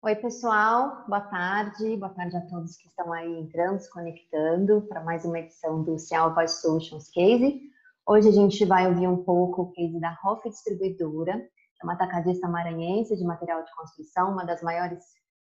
Oi, pessoal, boa tarde, boa tarde a todos que estão aí entrando, se conectando para mais uma edição do Cial Voice Solutions Case. Hoje a gente vai ouvir um pouco o case da Hoff Distribuidora, que é uma atacadista maranhense de material de construção, uma das maiores,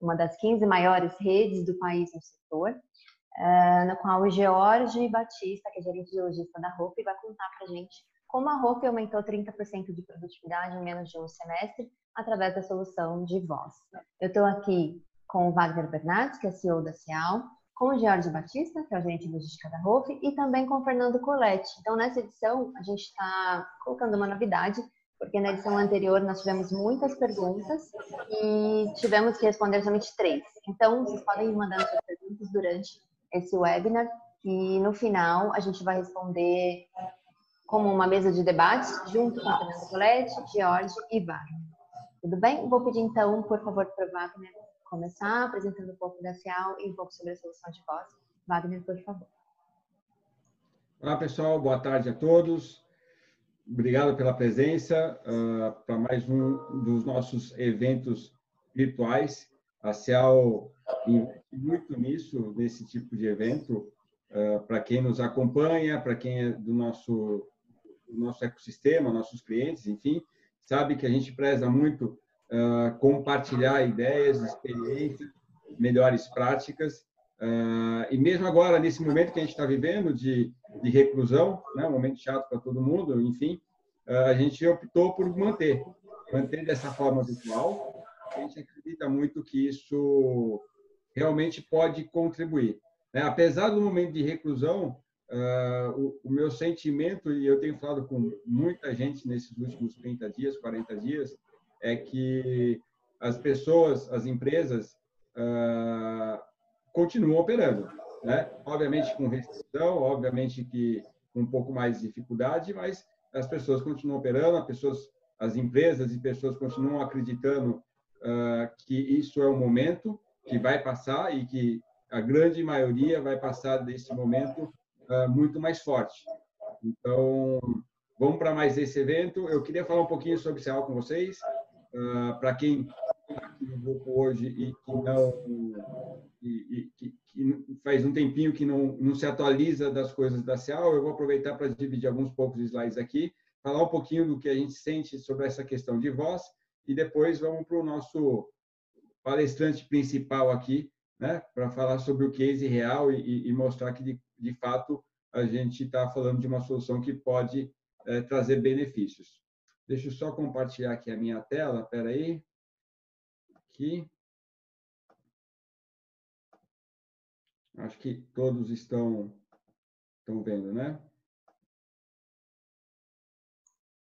uma das 15 maiores redes do país no setor, uh, na qual o George Batista, que é gerente de logística da Hoff, vai contar para a gente como a Hoff aumentou 30% de produtividade em menos de um semestre através da solução de voz. Eu estou aqui com o Wagner Bernardes, que é CEO da Cial, com o Jorge Batista, que é o gerente logística da ROF, e também com o Fernando Coletti. Então, nessa edição, a gente está colocando uma novidade, porque na edição anterior nós tivemos muitas perguntas e tivemos que responder somente três. Então, vocês podem ir mandando suas perguntas durante esse webinar e no final a gente vai responder como uma mesa de debates junto com o Fernando Coletti, Jorge e Wagner. Tudo bem? Vou pedir então, por favor, para o Wagner começar apresentando um pouco da CIAL e um pouco sobre a solução de voz. Wagner, por favor. Olá, pessoal. Boa tarde a todos. Obrigado pela presença uh, para mais um dos nossos eventos virtuais. A CIAL investe muito nisso, nesse tipo de evento, uh, para quem nos acompanha, para quem é do nosso, do nosso ecossistema, nossos clientes, enfim sabe que a gente preza muito uh, compartilhar ideias, experiências, melhores práticas. Uh, e mesmo agora, nesse momento que a gente está vivendo de, de reclusão, né, um momento chato para todo mundo, enfim, uh, a gente optou por manter, manter dessa forma virtual. A gente acredita muito que isso realmente pode contribuir. Né? Apesar do momento de reclusão, Uh, o, o, meu sentimento, e eu tenho falado com muita gente nesses últimos 30 dias, 40 dias, é que as pessoas, as empresas, uh, continuam operando. Né? Obviamente com restrição, obviamente que com um pouco mais de dificuldade, mas as pessoas continuam operando, as, pessoas, as empresas e pessoas continuam acreditando uh, que isso é um momento que vai passar e que a grande maioria vai passar desse momento uh, muito mais forte. Então, vamos para mais esse evento. Eu queria falar um pouquinho sobre CEAL com vocês. Uh, para quem está aqui no grupo hoje e que não e, e que, que, faz um tempinho que não, não se atualiza das coisas da CEAL, eu vou aproveitar para dividir alguns poucos slides aqui, falar um pouquinho do que a gente sente sobre essa questão de voz e depois vamos para o nosso palestrante principal aqui, né, para falar sobre o case real e, e mostrar que de, de fato, a gente está falando de uma solução que pode é, trazer benefícios. Deixa eu só compartilhar aqui a minha tela, espera aí. Aqui. Acho que todos estão, estão vendo, né?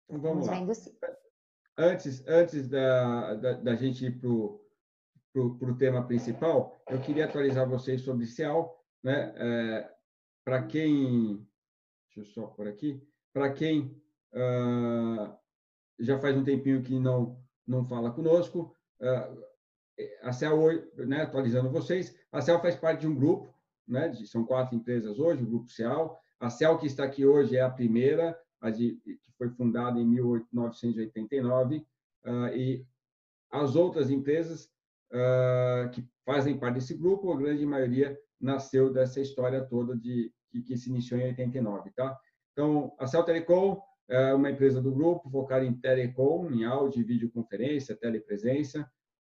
Então, vamos lá. Antes, antes da, da, da gente ir para o tema principal, eu queria atualizar vocês sobre CEAL. Né? É, para quem, deixa eu só por aqui, para quem uh, já faz um tempinho que não não fala conosco, uh, a CEL, né, atualizando vocês, a CEL faz parte de um grupo, né, de, são quatro empresas hoje, o grupo CEL. A CEL que está aqui hoje é a primeira, a de, que foi fundada em 1989, uh, e as outras empresas que fazem parte desse grupo, a grande maioria nasceu dessa história toda de que, que se iniciou em 89, tá? Então, a Cell Telecom é uma empresa do grupo focada em telecom, em áudio e videoconferência, telepresença,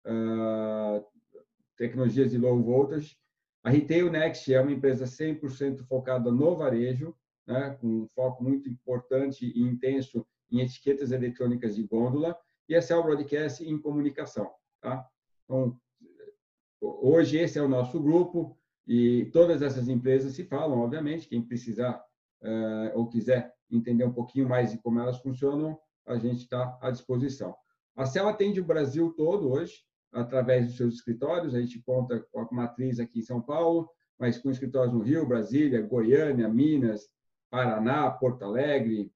uh, tecnologias de low voltage. A Retail Next é uma empresa 100% focada no varejo, né, com um foco muito importante e intenso em etiquetas eletrônicas de gôndola, e a Cell Broadcast em comunicação. Tá? Então, hoje esse é o nosso grupo, e todas essas empresas se falam, obviamente, quem precisar uh, ou quiser entender um pouquinho mais de como elas funcionam, a gente está à disposição. A CEL atende o Brasil todo hoje, através dos seus escritórios, a gente conta com a matriz aqui em São Paulo, mas com escritórios no Rio, Brasília, Goiânia, Minas, Paraná, Porto Alegre,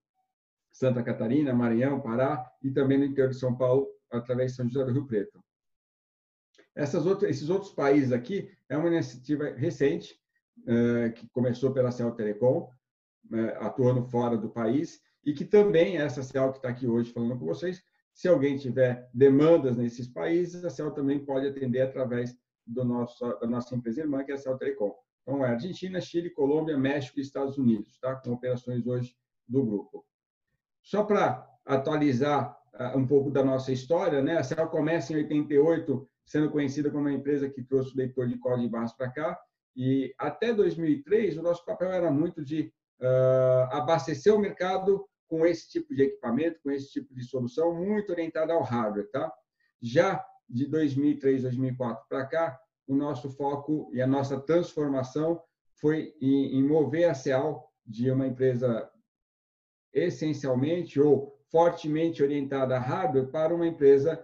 Santa Catarina, Maranhão, Pará e também no interior de São Paulo, através de São José do Rio Preto. Outras, esses outros países aqui é uma iniciativa recente, uh, que começou pela Cell Telecom, uh, atuando fora do país, e que também, essa Cell que está aqui hoje falando com vocês, Se alguém tiver demandas nesses países, a CEL também pode atender através do nosso, da nossa empresa irmã, que é a CEL Telecom. Então, é Argentina, Chile, Colômbia, México e Estados Unidos, tá? com operações hoje do grupo. Só para atualizar uh, um pouco da nossa história, né? a CEL começa em 88, sendo conhecida como uma empresa que trouxe o leitor de código de barras para cá, e até 2003, o nosso papel era muito de uh, abastecer o mercado com esse tipo de equipamento, com esse tipo de solução, muito orientada ao hardware. Tá? Já de 2003, 2004 para cá, o nosso foco e a nossa transformação foi em, mover a CEAL de uma empresa essencialmente ou fortemente orientada a hardware para uma empresa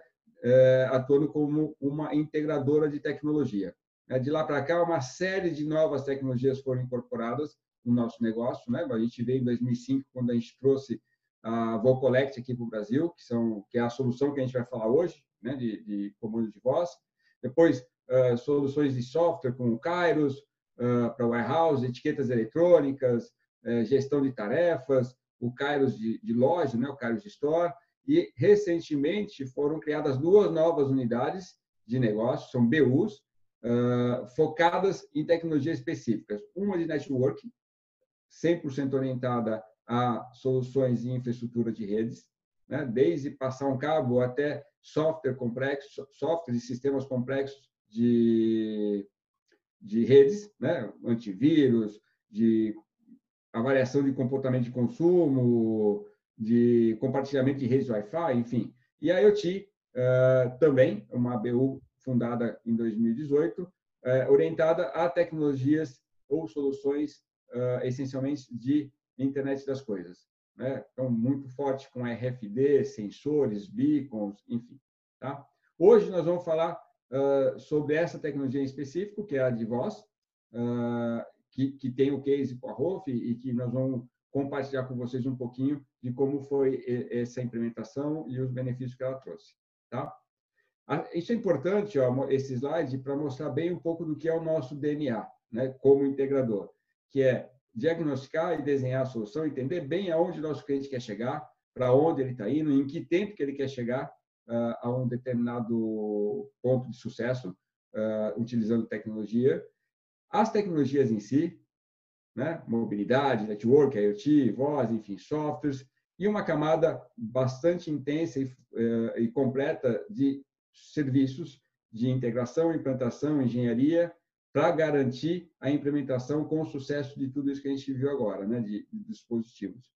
atuando como uma integradora de tecnologia. Né? De lá para cá, uma série de novas tecnologias foram incorporadas no nosso negócio. Né? A gente veio em 2005, quando a gente trouxe a Vocollect aqui para o Brasil, que, são, que é a solução que a gente vai falar hoje, né? de, de comando de voz. Depois, uh, soluções de software com o Kairos, uh, para warehouse, etiquetas eletrônicas, uh, gestão de tarefas, o Kairos de, de loja, né? o Kairos de Store. E, recentemente, foram criadas duas novas unidades de negócio, são BUs, uh, focadas em tecnologias específicas. Uma de networking, 100% orientada a soluções de infraestrutura de redes, né? desde passar um cabo até software complexo, software e sistemas complexos de, de redes, né? antivírus, de avaliação de comportamento de consumo, de compartilhamento de redes Wi-Fi, enfim. E a IoT uh, também, uma BU fundada em 2018, é, orientada a tecnologias ou soluções uh, essencialmente de internet das coisas. Né? Então, muito forte com RFD, sensores, beacons, enfim. Tá? Hoje nós vamos falar uh, sobre essa tecnologia em específico, que é a de voz, uh, que, que tem o case com a ROF e que nós vamos compartilhar com vocês um pouquinho de como foi essa implementação e os benefícios que ela trouxe. Tá? Isso é importante, ó, esse slide, para mostrar bem um pouco do que é o nosso DNA, né, como integrador, que é diagnosticar e desenhar a solução, entender bem aonde o nosso cliente quer chegar, para onde ele está indo, em que tempo que ele quer chegar uh, a um determinado ponto de sucesso, uh, utilizando tecnologia. As tecnologias em si, né, mobilidade, network, IoT, voz, enfim, softwares, e uma camada bastante intensa e, uh, e completa de serviços de integração, implantação, engenharia, para garantir a implementação com sucesso de tudo isso que a gente viu agora, né, de, de dispositivos.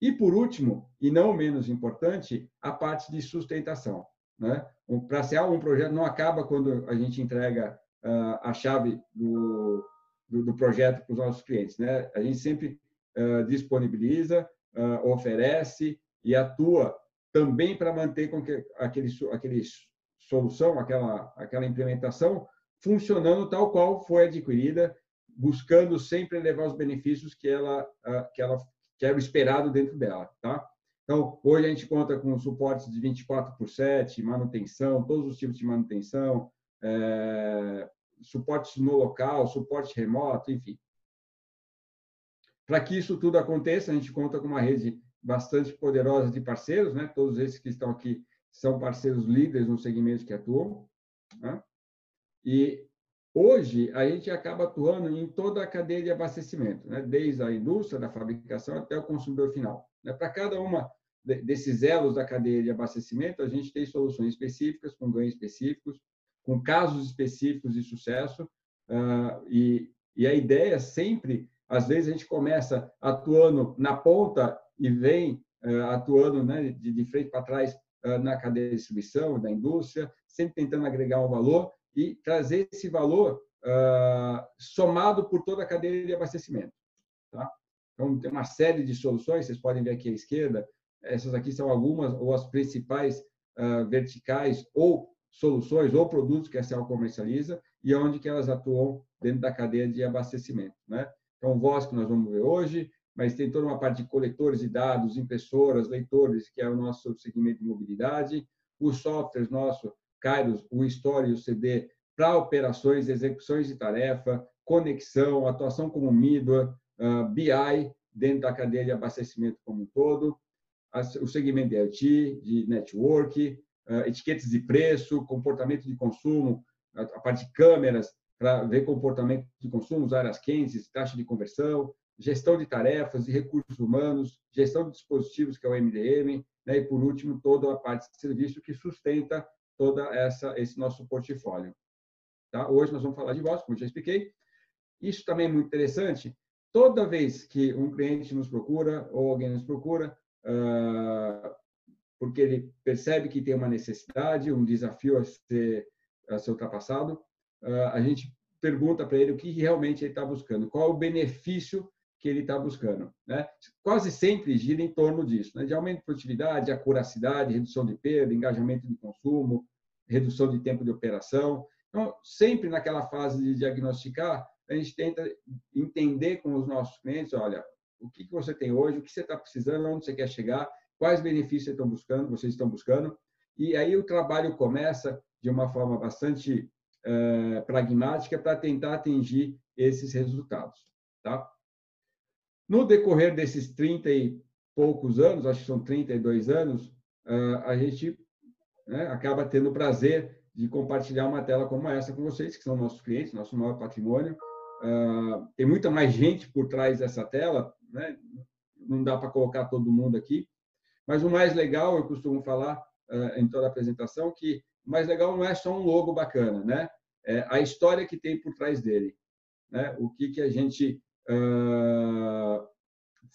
E, por último, e não menos importante, a parte de sustentação. Né? Para ser um projeto não acaba quando a gente entrega uh, a chave do, do, do projeto para os nossos clientes. Né? A gente sempre uh, disponibiliza, uh, oferece e atua também para manter com que aquele, aquele solução, aquela, aquela implementação, funcionando tal qual foi adquirida, buscando sempre levar os benefícios que ela, que ela que era o esperado dentro dela, tá? Então, hoje a gente conta com suportes de 24 por 7, manutenção, todos os tipos de manutenção, é, suportes no local, suporte remoto, enfim. Para que isso tudo aconteça, a gente conta com uma rede bastante poderosa de parceiros, né? Todos esses que estão aqui são parceiros líderes no segmento que atuam. Né? E hoje a gente acaba atuando em toda a cadeia de abastecimento, né? desde a indústria, da fabricação até o consumidor final. Né? Para cada uma desses elos da cadeia de abastecimento, a gente tem soluções específicas, com ganhos específicos, com casos específicos de sucesso. Uh, e, e a ideia sempre, às vezes a gente começa atuando na ponta e vem uh, atuando né, de, de frente para trás na cadeia de distribuição, da indústria, sempre tentando agregar um valor e trazer esse valor uh, somado por toda a cadeia de abastecimento. Tá? Então, tem uma série de soluções, vocês podem ver aqui à esquerda, essas aqui são algumas ou as principais uh, verticais ou soluções ou produtos que a Cell comercializa e onde que elas atuam dentro da cadeia de abastecimento. Né? Então, voz que nós vamos ver hoje, mas tem toda uma parte de coletores de dados, impressoras, leitores, que é o nosso segmento de mobilidade, os softwares nosso, Kairos, o Store e o CD, para operações, execuções de tarefa, conexão, atuação como middleware, uh, BI, dentro da cadeia de abastecimento como um todo, o segmento de IoT, de network, etiquetas de preço, comportamento de consumo, a parte de câmeras para ver comportamento de consumo, áreas quentes, taxa de conversão, gestão de tarefas e recursos humanos, gestão de dispositivos, que é o MDM, né? e, por último, toda a parte de serviço que sustenta toda essa esse nosso portfólio. Tá? Hoje nós vamos falar de voz, como já expliquei. Isso também é muito interessante. Toda vez que um cliente nos procura ou alguém nos procura, uh, porque ele percebe que tem uma necessidade, um desafio a ser, a ser ultrapassado, uh, a gente pergunta para ele o que realmente ele está buscando, qual o benefício que ele está buscando. Né? Quase sempre gira em torno disso, né? de aumento de produtividade, acuracidade, redução de perda, engajamento de consumo, redução de tempo de operação. Então, sempre naquela fase de diagnosticar, a gente tenta entender com os nossos clientes, olha, o que, que você tem hoje, o que você está precisando, onde você quer chegar, quais benefícios vocês estão buscando, vocês estão buscando, e aí o trabalho começa de uma forma bastante uh, pragmática para tentar atingir esses resultados, tá? No decorrer desses 30 e poucos anos, acho que são 32 anos, uh, a gente né, acaba tendo o prazer de compartilhar uma tela como essa com vocês, que são nossos clientes, nosso maior patrimônio. Uh, tem muita mais gente por trás dessa tela, né? não dá para colocar todo mundo aqui, mas o mais legal, eu costumo falar em toda a apresentação, que o mais legal não é só um logo bacana, né? É a história que tem por trás dele, né? O que que a gente uh,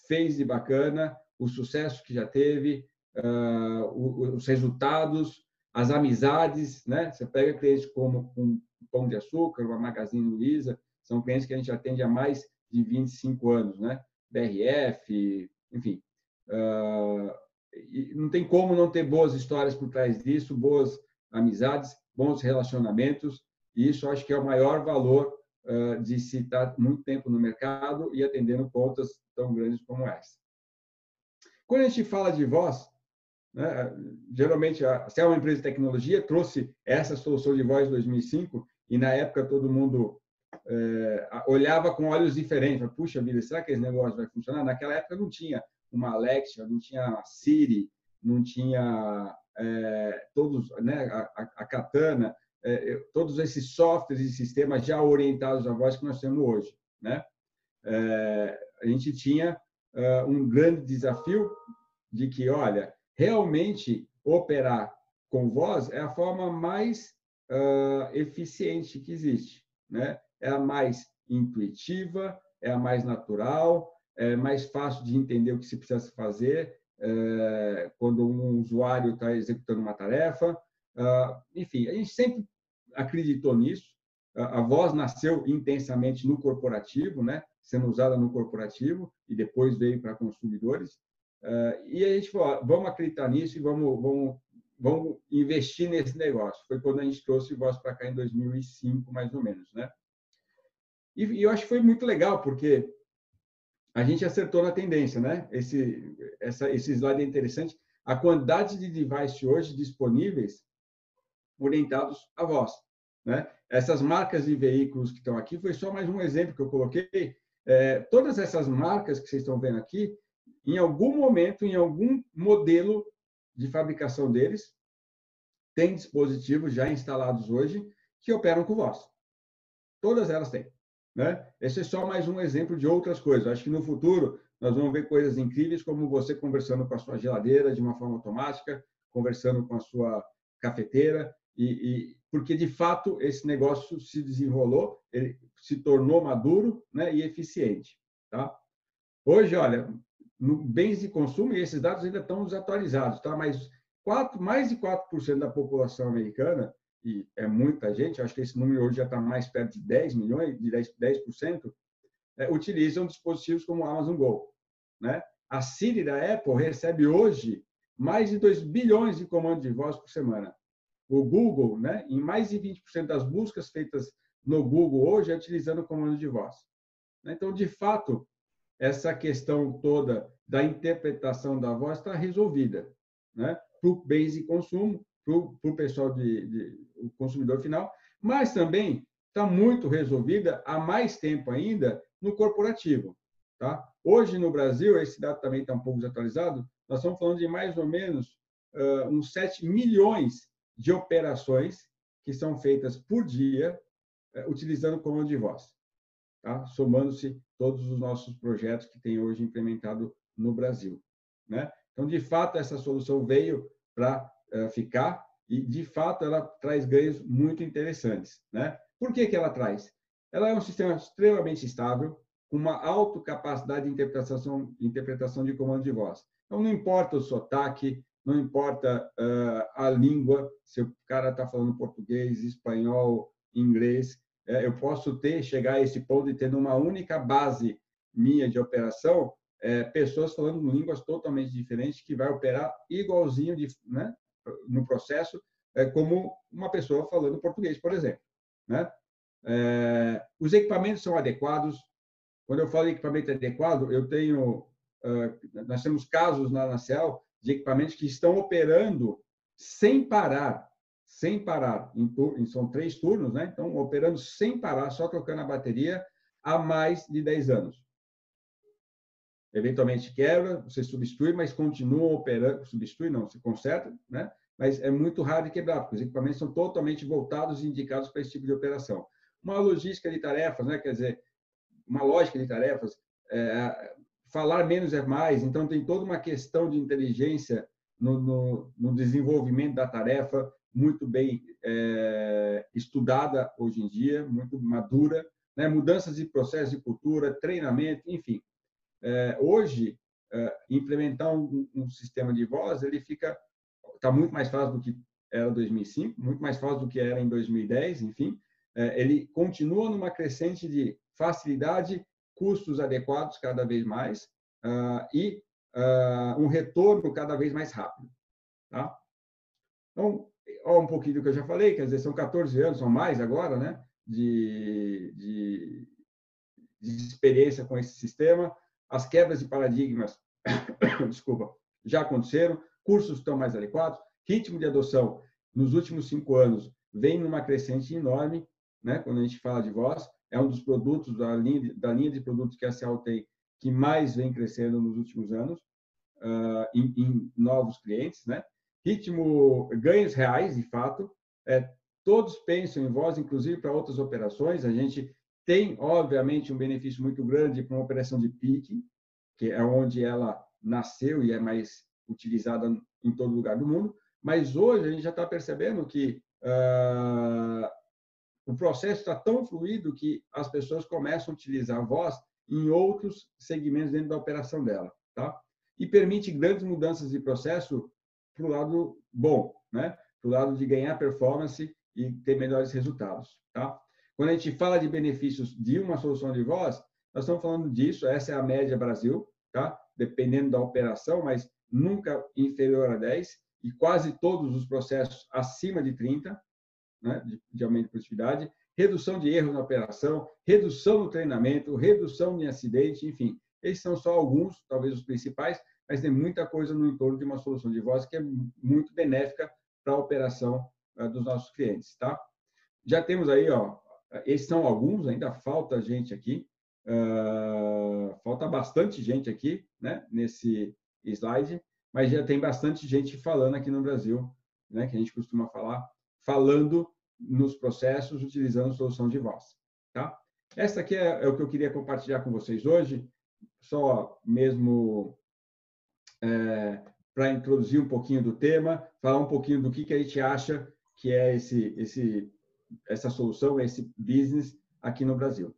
fez de bacana, o sucesso que já teve, uh, os resultados, as amizades, né? Você pega clientes como um Pão de Açúcar, uma Magazine Luiza, são clientes que a gente atende há mais de 25 anos, né? BRF, enfim. Uh, não tem como não ter boas histórias por trás disso, boas amizades, bons relacionamentos, e isso acho que é o maior valor uh, de se estar muito tempo no mercado e atendendo contas tão grandes como essa. Quando a gente fala de voz, né, geralmente, se é uma empresa de tecnologia, trouxe essa solução de voz em 2005 e na época todo mundo é, olhava com olhos diferentes. Puxa vida, será que esse negócio vai funcionar? Naquela época não tinha uma Alexa, não tinha Siri, não tinha é, todos, né, a, a Katana, é, todos esses softwares e sistemas já orientados à voz que nós temos hoje, né? É, a gente tinha uh, um grande desafio de que, olha, realmente operar com voz é a forma mais uh, eficiente que existe, né? É a mais intuitiva, é a mais natural, é mais fácil de entender o que se precisa fazer é, quando um usuário está executando uma tarefa. Uh, enfim, a gente sempre acreditou nisso. A, voz nasceu intensamente no corporativo, né? Sendo usada no corporativo e depois veio para consumidores. Uh, e a gente falou, vamos acreditar nisso e vamos, vamos, vamos investir nesse negócio. Foi quando a gente trouxe voz para cá em 2005, mais ou menos, né? E, e, eu acho que foi muito legal, porque a gente acertou na tendência, né? Esse, essa, esse slide é interessante. A quantidade de devices hoje disponíveis orientados à voz, né? Essas marcas de veículos que estão aqui foi só mais um exemplo que eu coloquei. É, todas essas marcas que vocês estão vendo aqui, em algum momento, em algum modelo de fabricação deles, tem dispositivos já instalados hoje que operam com voz. Todas elas têm. Né? Esse é só mais um exemplo de outras coisas. Acho que no futuro nós vamos ver coisas incríveis, como você conversando com a sua geladeira de uma forma automática, conversando com a sua cafeteira, e, e porque de fato esse negócio se desenrolou, ele se tornou maduro né, e eficiente. Tá? Hoje, olha, no bens de consumo, e esses dados ainda estão desatualizados, tá? mas quatro, mais de 4% da população americana e é muita gente, acho que esse número hoje já está mais perto de 10 milhões, de 10%, 10% é, utilizam dispositivos como o Amazon Go. Né? A Siri da Apple recebe hoje mais de 2 bilhões de comandos de voz por semana. O Google, né, em mais de 20% das buscas feitas no Google hoje, é utilizando comando de voz. Então, de fato, essa questão toda da interpretação da voz está resolvida né? para o bens de consumo, para o pessoal de, de o consumidor final, mas também está muito resolvida há mais tempo ainda no corporativo. Tá? Hoje, no Brasil, esse dado também está um pouco desatualizado, nós estamos falando de mais ou menos uh, uns 7 milhões de operações que são feitas por dia uh, utilizando comando de voz, tá? somando-se todos os nossos projetos que tem hoje implementado no Brasil. Né? Então, de fato, essa solução veio para ficar e, de fato, ela traz ganhos muito interessantes. Né? Por que, que ela traz? Ela é um sistema extremamente estável, com uma alta capacidade de interpretação, interpretação de comando de voz. Então, não importa o sotaque, não importa uh, a língua, se o cara está falando português, espanhol, inglês, é, eu posso ter, chegar a esse ponto de ter uma única base minha de operação, é, pessoas falando línguas totalmente diferentes que vai operar igualzinho de, né, no processo, é, como uma pessoa falando português, por exemplo. Né? É, os equipamentos são adequados. Quando eu falo equipamento adequado, eu tenho, nós temos casos na Nacel de equipamentos que estão operando sem parar, sem parar. São três turnos, né? Então, operando sem parar, só trocando a bateria há mais de 10 anos. Eventualmente quebra, você substitui, mas continua operando. Substitui, não, se conserta, né? Mas é muito raro de quebrar, porque os equipamentos são totalmente voltados e indicados para esse tipo de operação. Uma logística de tarefas, né? Quer dizer, uma lógica de tarefas, é, falar menos é mais, então tem toda uma questão de inteligência no, no, no desenvolvimento da tarefa, muito bem é, estudada hoje em dia, muito madura, né? mudanças de processo de cultura, treinamento, enfim. É, hoje, é, implementar um, um, sistema de voz, ele fica está muito mais fácil do que era 2005, muito mais fácil do que era em 2010, enfim. É, ele continua numa crescente de facilidade custos adequados cada vez mais uh, e uh, um retorno cada vez mais rápido. Tá? Então, ó, um pouquinho do que eu já falei, quer dizer, são 14 anos, são mais agora, né, de, de, de experiência com esse sistema. As quebras de paradigmas, desculpa, já aconteceram, cursos estão mais adequados, ritmo de adoção nos últimos cinco anos vem numa crescente enorme, né, quando a gente fala de voz, é um dos produtos da linha, da linha de produtos que a Cial tem que mais vem crescendo nos últimos anos uh, em, em, novos clientes, né? Ritmo ganhos reais, de fato. É, todos pensam em voz, inclusive para outras operações. A gente tem, obviamente, um benefício muito grande para uma operação de pique, que é onde ela nasceu e é mais utilizada em todo lugar do mundo. Mas hoje a gente já está percebendo que uh, o processo está tão fluido que as pessoas começam a utilizar a voz em outros segmentos dentro da operação dela, tá? E permite grandes mudanças de processo para o lado bom, né? Para o lado de ganhar performance e ter melhores resultados, tá? Quando a gente fala de benefícios de uma solução de voz, nós estamos falando disso, essa é a média Brasil, tá? Dependendo da operação, mas nunca inferior a 10 e quase todos os processos acima de 30, né, de, de aumento de produtividade, redução de erros na operação, redução no treinamento, redução de acidente, enfim. Esses são só alguns, talvez os principais, mas tem muita coisa no entorno de uma solução de voz que é muito benéfica para a operação uh, dos nossos clientes, tá? Já temos aí, ó, esses são alguns, ainda falta gente aqui, uh, falta bastante gente aqui, né, nesse slide, mas já tem bastante gente falando aqui no Brasil, né, que a gente costuma falar falando nos processos utilizando solução de voz. Tá? Essa aqui é, é o que eu queria compartilhar com vocês hoje, só mesmo é, para introduzir um pouquinho do tema, falar um pouquinho do que, que a gente acha que é esse, esse, essa solução, esse business aqui no Brasil.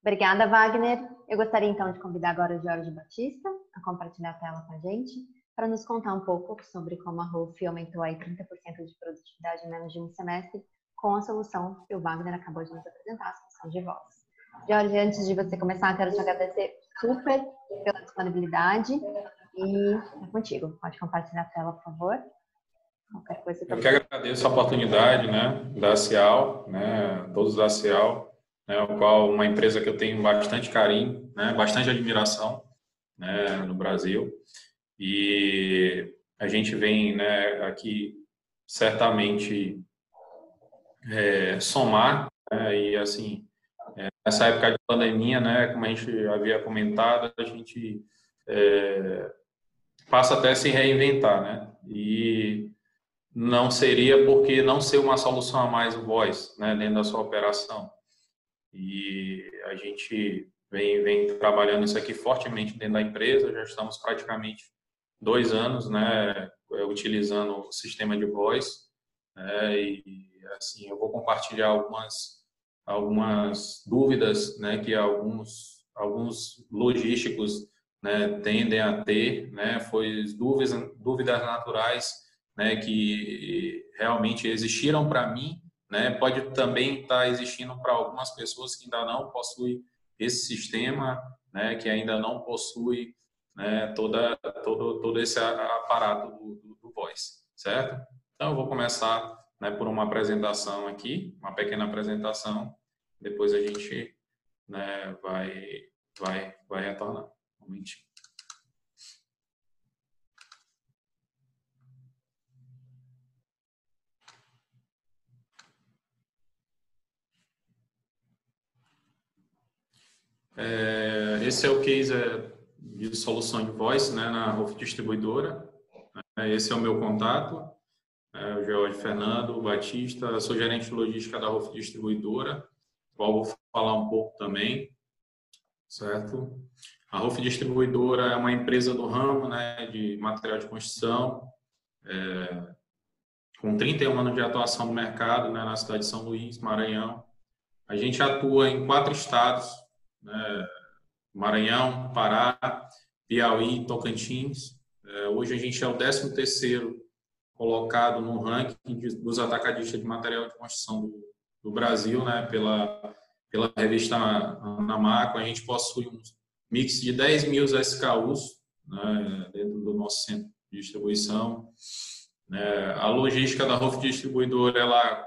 Obrigada, Wagner. Eu gostaria então de convidar agora o Jorge Batista a compartilhar a tela com a gente para nos contar um pouco sobre como a RUF aumentou aí 30% de produtividade em menos de um semestre com a solução que o Wagner acabou de nos apresentar, a solução de voz. Jorge, antes de você começar, quero te agradecer super pela disponibilidade e é contigo. Pode compartilhar a tela, por favor. Qualquer coisa Eu que agradeço a oportunidade né, da Cial, né, todos da Cial, né, o qual uma empresa que eu tenho bastante carinho, né, bastante admiração né, no Brasil. E a gente vem né, aqui certamente é, somar né, e assim é, nessa época de pandemia, né, como a gente havia comentado, a gente é, passa até a se reinventar, né? E não seria porque não ser uma solução a mais o voice, né, dentro da sua operação. E a gente vem, vem trabalhando isso aqui fortemente dentro da empresa, já estamos praticamente dois anos, né, utilizando o sistema de voice, né, e assim, eu vou compartilhar algumas, algumas dúvidas, né, que alguns, alguns logísticos, né, tendem a ter, né, foi dúvidas, dúvidas naturais, né, que realmente existiram para mim, né, pode também estar tá existindo para algumas pessoas que ainda não possuem esse sistema, né, que ainda não possui né, toda, todo, todo esse aparato do, do, do Voice, certo? Então, eu vou começar né, por uma apresentação aqui, uma pequena apresentação, depois a gente né, vai, vai, vai retornar. Um momentinho. É, esse é o case é, de solução de né, na RUF Distribuidora. É, esse é o meu contato, é, o George Fernando Batista, sou gerente de logística da RUF Distribuidora, qual vou falar um pouco também, certo? A RUF Distribuidora é uma empresa do ramo né, de material de construção, é, com 31 anos de atuação no mercado né, na cidade de São Luís, Maranhão. A gente atua em quatro estados, né, Maranhão, Pará, Piauí, Tocantins. É, hoje a gente é o 13 terceiro colocado no ranking dos atacadistas de material de construção do, do Brasil, né, pela, pela revista Anamaco. A gente possui um mix de 10 mil SKUs né, dentro do nosso centro de distribuição. É, a logística da ROF Distribuidora, ela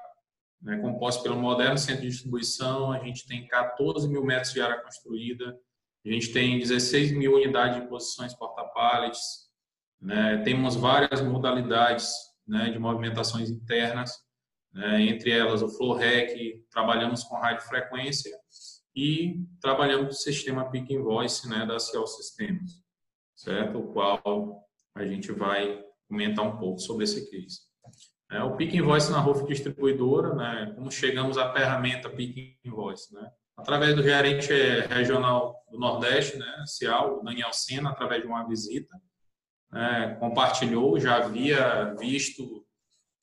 né, composto pelo moderno centro de distribuição. A gente tem 14 mil metros de área construída, a gente tem 16 mil unidades de posições porta-pallets, né, temos várias modalidades né, de movimentações internas, né, entre elas o flow rack, trabalhamos com frequência e trabalhamos com o sistema Pick Invoice né, da Cial Systems, certo? O qual a gente vai comentar um pouco sobre esse case. É, o Pick Invoice na RUF distribuidora, né, como chegamos à ferramenta Pick Invoice, né? Através do gerente regional do Nordeste, né, Cial, Daniel Sena, através de uma visita, né, compartilhou, já havia visto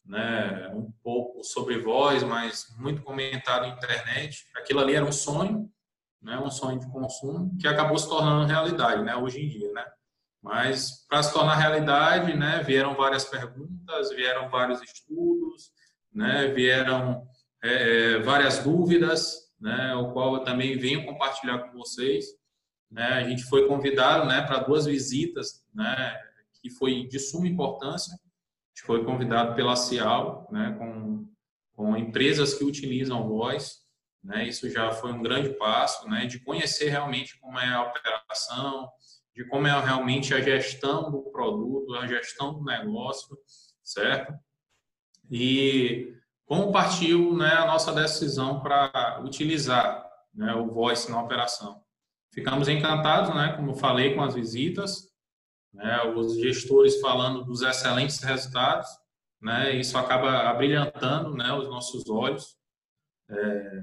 né, um pouco sobre voz, mas muito comentado na internet. Aquilo ali era um sonho, né, um sonho de consumo, que acabou se tornando realidade né, hoje em dia. Né? Mas para se tornar realidade, né, vieram várias perguntas, vieram vários estudos, né, vieram é, é, várias dúvidas, né, o qual eu também venho compartilhar com vocês. Né, a gente foi convidado né, para duas visitas, né, que foi de suma importância. A gente foi convidado pela Cial, né, com, com empresas que utilizam voz. Né, isso já foi um grande passo, né, de conhecer realmente como é a operação, de como é realmente a gestão do produto, a gestão do negócio, certo? E como partiu né, a nossa decisão para utilizar né, o Voice na operação. Ficamos encantados, né, como falei, com as visitas, né, os gestores falando dos excelentes resultados, né, isso acaba abrilhantando né, os nossos olhos. É,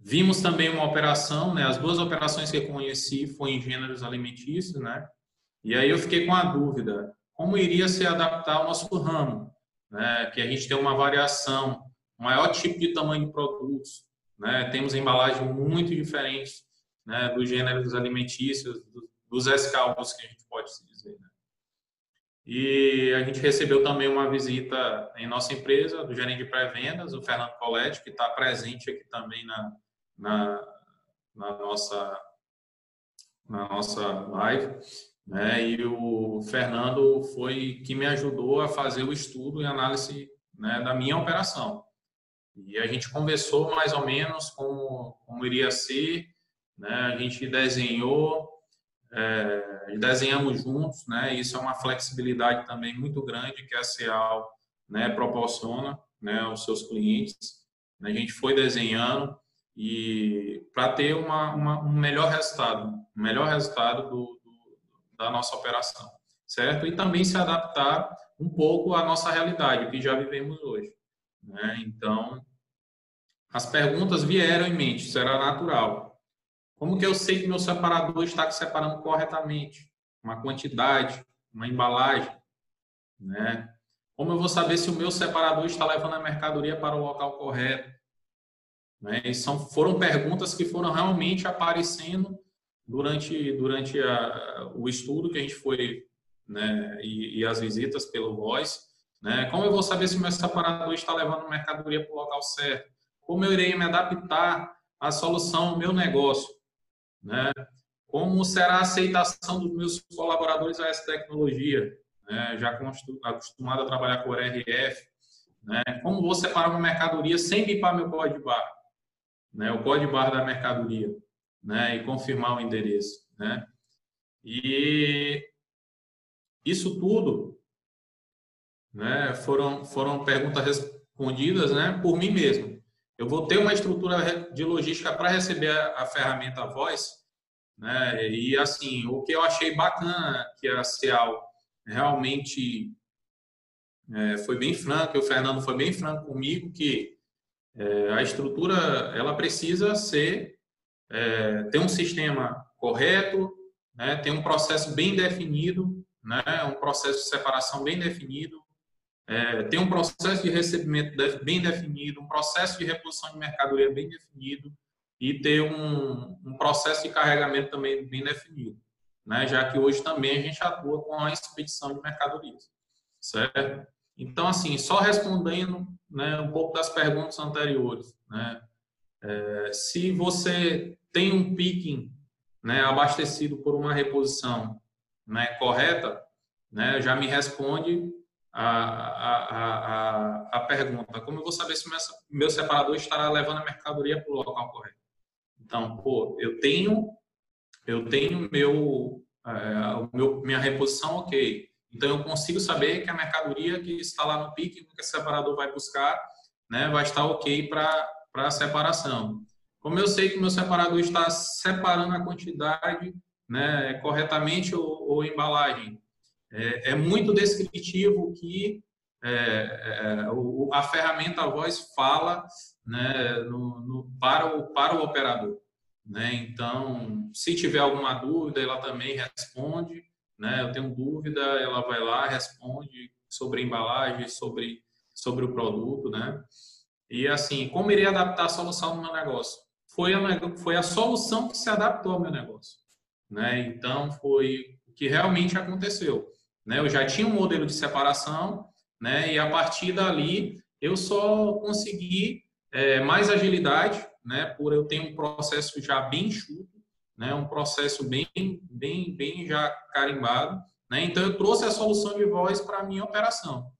Vimos também uma operação, né? As duas operações que eu conheci foi em gêneros alimentícios, né? E aí eu fiquei com a dúvida, como iria se adaptar ao nosso ramo, né? Que a gente tem uma variação, maior tipo de tamanho de produtos, né? Temos embalagens muito diferentes, né? Dos gêneros alimentícios, dos SKUs que a gente pode dizer, né? E a gente recebeu também uma visita em nossa empresa do gerente de pré-vendas, o Fernando Coletti, que está presente aqui também na, na, na nossa na nossa live, né? E o Fernando foi que me ajudou a fazer o estudo e análise né, da minha operação. E a gente conversou mais ou menos como, como iria ser, né? A gente desenhou, é, desenhamos juntos, né? Isso é uma flexibilidade também muito grande que a CEAL né, proporciona né, aos seus clientes. A gente foi desenhando e para ter uma, uma, um melhor resultado, um melhor resultado do, do, da nossa operação. certo? E também se adaptar um pouco à nossa realidade, o que já vivemos hoje. Né? Então, as perguntas vieram em mente, isso era natural. Como que eu sei que meu separador está separando corretamente? Uma quantidade, uma embalagem, né? Como eu vou saber se o meu separador está levando a mercadoria para o local correto? Né? E são, foram perguntas que foram realmente aparecendo durante, durante a, o estudo que a gente foi né, e, e, as visitas pelo Voice. Né? Como eu vou saber se o meu separador está levando mercadoria para o local certo? Como eu irei me adaptar à solução do meu negócio? Né? Como será a aceitação dos meus colaboradores a essa tecnologia? Né? Já acostumado a trabalhar com o RF. Né? Como vou separar uma mercadoria sem bipar meu código barra? Né? O código barra da mercadoria. Né? E confirmar o endereço. Né? E isso tudo né, foram, foram perguntas respondidas né, por mim mesmo. Eu vou ter uma estrutura de logística para receber a, a, ferramenta Voice, né, e assim, o que eu achei bacana que a Cial realmente é, foi bem franco, o Fernando foi bem franco comigo, que é, a estrutura ela precisa ser, é, ter um sistema correto, né, ter um processo bem definido, né, um processo de separação bem definido, é, tem um processo de recebimento bem definido, um processo de reposição de mercadoria bem definido e ter um, um processo de carregamento também bem definido, né? já que hoje também a gente atua com a expedição de mercadorias, certo? Então, assim, só respondendo né, um pouco das perguntas anteriores, né? É, se você tem um picking né, abastecido por uma reposição né, correta, né, já me responde a, a, a, a pergunta: como eu vou saber se meu separador estará levando a mercadoria para o local correto? Então, pô, eu tenho, eu tenho meu, é, meu, minha reposição ok. Então, eu consigo saber que a mercadoria que está lá no pique, que o separador vai buscar, né, vai estar ok para a separação. Como eu sei que o meu separador está separando a quantidade né, corretamente ou, ou embalagem, é, é, muito descritivo que é, é, o, a ferramenta voz fala né, no, no, para, o, para o operador. Né? Então, se tiver alguma dúvida, ela também responde. Né? Eu tenho dúvida, ela vai lá, responde sobre embalagem, sobre, sobre o produto. Né? E assim, como irei adaptar a solução no meu negócio? Foi a, foi a solução que se adaptou ao meu negócio. Né? Então, foi o que realmente aconteceu. Né? Eu já tinha um modelo de separação, né? e a partir dali eu só consegui é, mais agilidade, né? por eu ter um processo já bem enxuto, né? um processo bem, bem, bem já carimbado. Né? Então, eu trouxe a solução de voz para minha operação.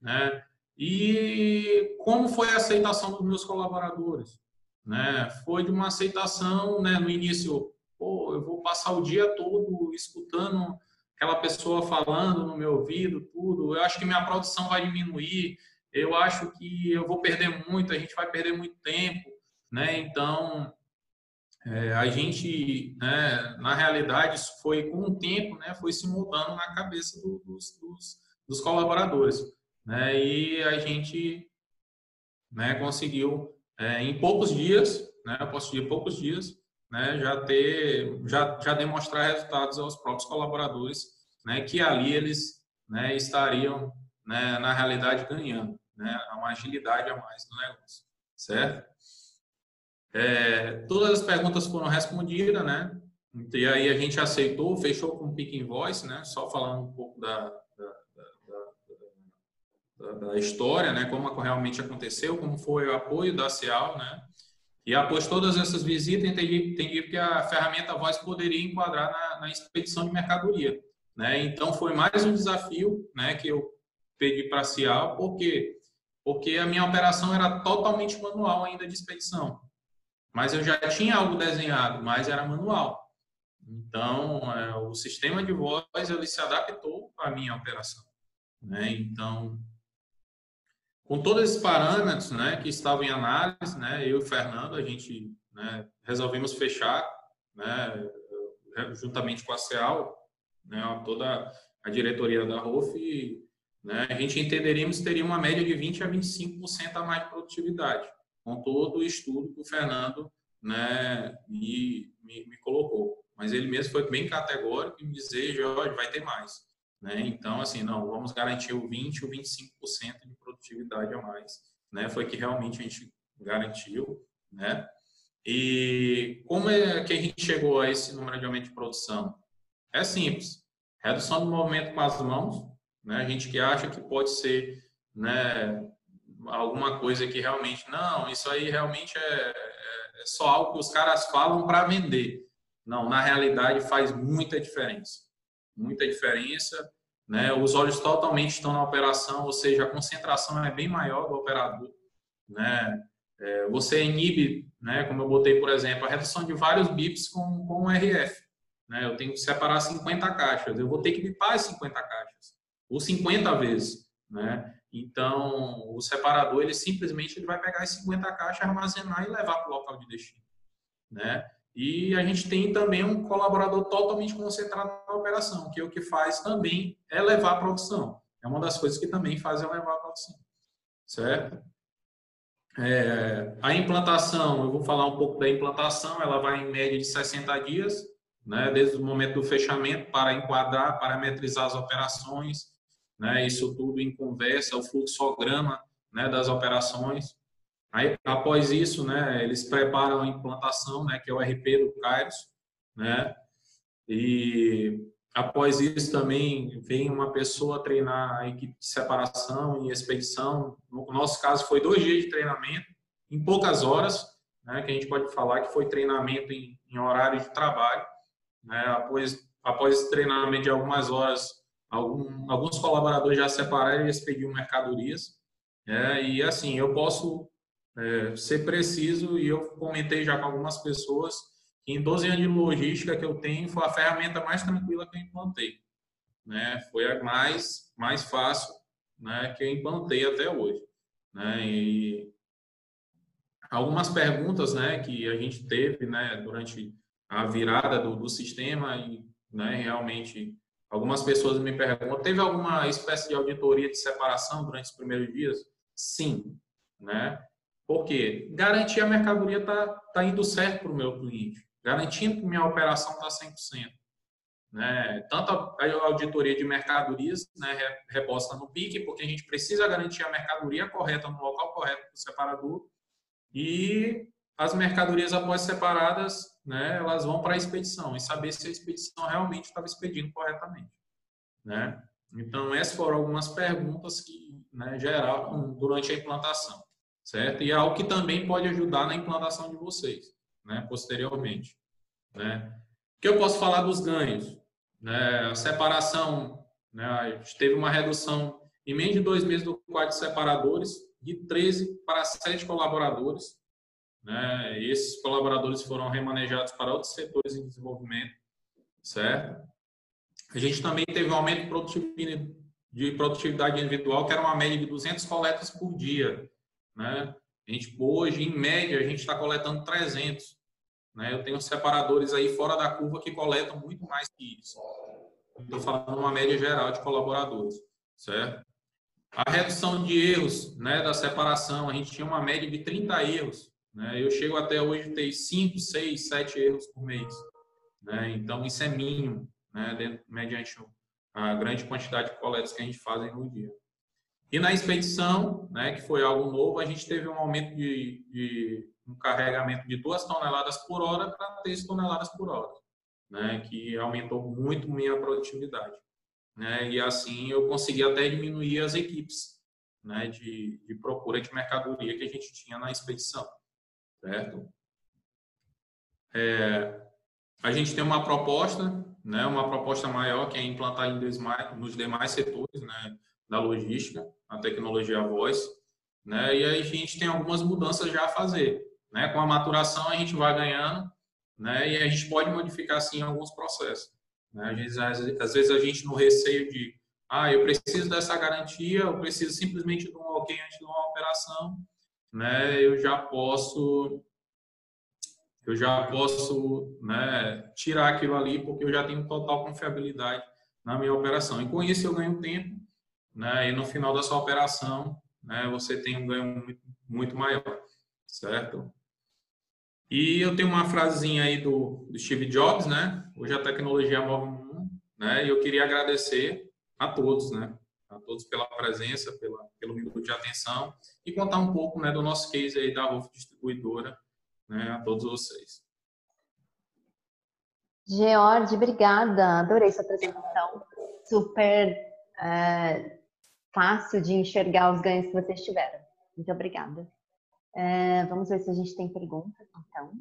Né? E como foi a aceitação dos meus colaboradores? Né? Foi de uma aceitação, né? no início, pô, eu vou passar o dia todo escutando aquela pessoa falando no meu ouvido, tudo, eu acho que minha produção vai diminuir, eu acho que eu vou perder muito, a gente vai perder muito tempo, né? Então, é, a gente, né, na realidade, isso foi com o tempo, né, foi se mudando na cabeça do, dos, dos, dos, colaboradores, né? E a gente, né, conseguiu é, em poucos dias, né, eu posso dizer poucos dias, né, já ter, já, já demonstrar resultados aos próprios colaboradores, né, que ali eles né, estariam, né, na realidade, ganhando, né, uma agilidade a mais no negócio, certo? É, todas as perguntas foram respondidas, né? E aí a gente aceitou, fechou com o Pick Invoice, né? Só falando um pouco da, da, da, da, história, né? Como realmente aconteceu, como foi o apoio da CIAL, né? E após todas essas visitas, entendi, entendi que a ferramenta voz poderia enquadrar na, na expedição de mercadoria. Né? Então, foi mais um desafio né, que eu pedi para a CIAL, por quê? Porque a minha operação era totalmente manual ainda de expedição. Mas eu já tinha algo desenhado, mas era manual. Então, é, o sistema de voz ele se adaptou à minha operação. Né? Então, com todos esses parâmetros né, que estavam em análise, né, eu e o Fernando, a gente né, resolvemos fechar, né, juntamente com a CEAL, né, toda a diretoria da ROF, né, a gente entenderíamos que teria uma média de 20 a 25% a mais de produtividade, com todo o estudo que o Fernando né, me, me, me, colocou. Mas ele mesmo foi bem categórico em dizer, Jorge, vai ter mais. Né? Então, assim, não, vamos garantir o 20 ou 25% de produtividade a mais. Né? Foi que realmente a gente garantiu. Né? E como é que a gente chegou a esse número de aumento de produção? É simples. Redução do movimento com as mãos. Né? A gente que acha que pode ser né, alguma coisa que realmente... Não, isso aí realmente é, é só algo que os caras falam para vender. Não, na realidade faz muita diferença. Muita diferença. Né? Os olhos totalmente estão na operação, ou seja, a concentração é bem maior do operador. Né? É, você inibe, né, como eu botei, por exemplo, a redução de vários bips com, com um RF. Né? Eu tenho que separar 50 caixas, eu vou ter que bipar as 50 caixas, ou 50 vezes. Né? Então, o separador, ele simplesmente ele vai pegar as 50 caixas, armazenar e levar para o local de destino. Né? E a gente tem também um colaborador totalmente concentrado na operação, que é o que faz também é levar a produção. É uma das coisas que também faz é levar a produção. Certo? É, a implantação, eu vou falar um pouco da implantação, ela vai em média de 60 dias, né, desde o momento do fechamento, para enquadrar, parametrizar as operações, né, isso tudo em conversa, o fluxograma né, das operações. Aí, após isso, né, eles preparam a implantação, né, que é o RP do Kairos, né, e Após isso, também vem uma pessoa treinar a equipe de separação e expedição. No nosso caso, foi dois dias de treinamento, em poucas horas, né, que a gente pode falar que foi treinamento em, em horário de trabalho. Né, após, após treinamento de algumas horas, algum, alguns colaboradores já separaram e expediam mercadorias. É, e assim, eu posso é, ser preciso, e eu comentei já com algumas pessoas, em 12 anos de logística que eu tenho, foi a ferramenta mais tranquila que eu implantei. Né? Foi a mais, mais fácil né, que eu implantei até hoje. Né? E algumas perguntas né, que a gente teve né, durante a virada do, do sistema e né, realmente algumas pessoas me perguntam, teve alguma espécie de auditoria de separação durante os primeiros dias? Sim. Né? Por quê? Garantir a mercadoria está tá indo certo para o meu cliente garantindo que minha operação está 100%. Né? Tanto a auditoria de mercadorias né, reposta no PIC, porque a gente precisa garantir a mercadoria correta no local correto do separador, e as mercadorias após separadas, né, elas vão para a expedição, e saber se a expedição realmente estava expedindo corretamente. Né? Então, essas foram algumas perguntas que né, geraram durante a implantação, certo? E é algo que também pode ajudar na implantação de vocês né, posteriormente. Né? O que eu posso falar dos ganhos? Né, a separação, né, a gente teve uma redução em menos de dois meses do quadro de separadores, de 13 para 7 colaboradores. Né, esses colaboradores foram remanejados para outros setores em desenvolvimento, certo? A gente também teve um aumento de produtividade, de produtividade individual, que era uma média de 200 coletas por dia. Né? A gente, hoje, em média, a gente está coletando 300. Né? Eu tenho separadores aí fora da curva que coletam muito mais que isso. Estou falando uma média geral de colaboradores, certo? A redução de erros né, da separação, a gente tinha uma média de 30 erros. Né? Eu chego até hoje a ter 5, 6, 7 erros por mês. Né? Então, isso é mínimo, né, dentro, mediante a grande quantidade de coletas que a gente faz no dia. E na expedição, né, que foi algo novo, a gente teve um aumento de, de um carregamento de 2 toneladas por hora para 3 toneladas por hora, né, que aumentou muito minha produtividade. Né, e assim eu consegui até diminuir as equipes né, de, de procura de mercadoria que a gente tinha na expedição, certo? É, a gente tem uma proposta, né, uma proposta maior que é implantar nos demais setores né, da logística, a tecnologia voz, né, e aí a gente tem algumas mudanças já a fazer. Né? Com a maturação a gente vai ganhando, né? E a gente pode modificar sim alguns processos. Né? Às, vezes, às vezes a gente no receio de, ah, eu preciso dessa garantia, eu preciso simplesmente de um ok antes de uma operação, né? Eu já posso eu já posso né, tirar aquilo ali porque eu já tenho total confiabilidade na minha operação. E com isso eu ganho tempo, né? E no final da sua operação, né, você tem um ganho muito, maior, certo? E eu tenho uma frasezinha aí do, do Steve Jobs, né? Hoje a tecnologia move o mundo, né? E eu queria agradecer a todos, né? A todos pela presença, pela, pelo minuto de atenção e contar um pouco, né, do nosso case aí da RUF Distribuidora, né, a todos vocês. George, obrigada. Adorei sua apresentação. Super é, fácil de enxergar os ganhos que vocês tiveram. Muito obrigada. É, vamos ver se a gente tem perguntas, então.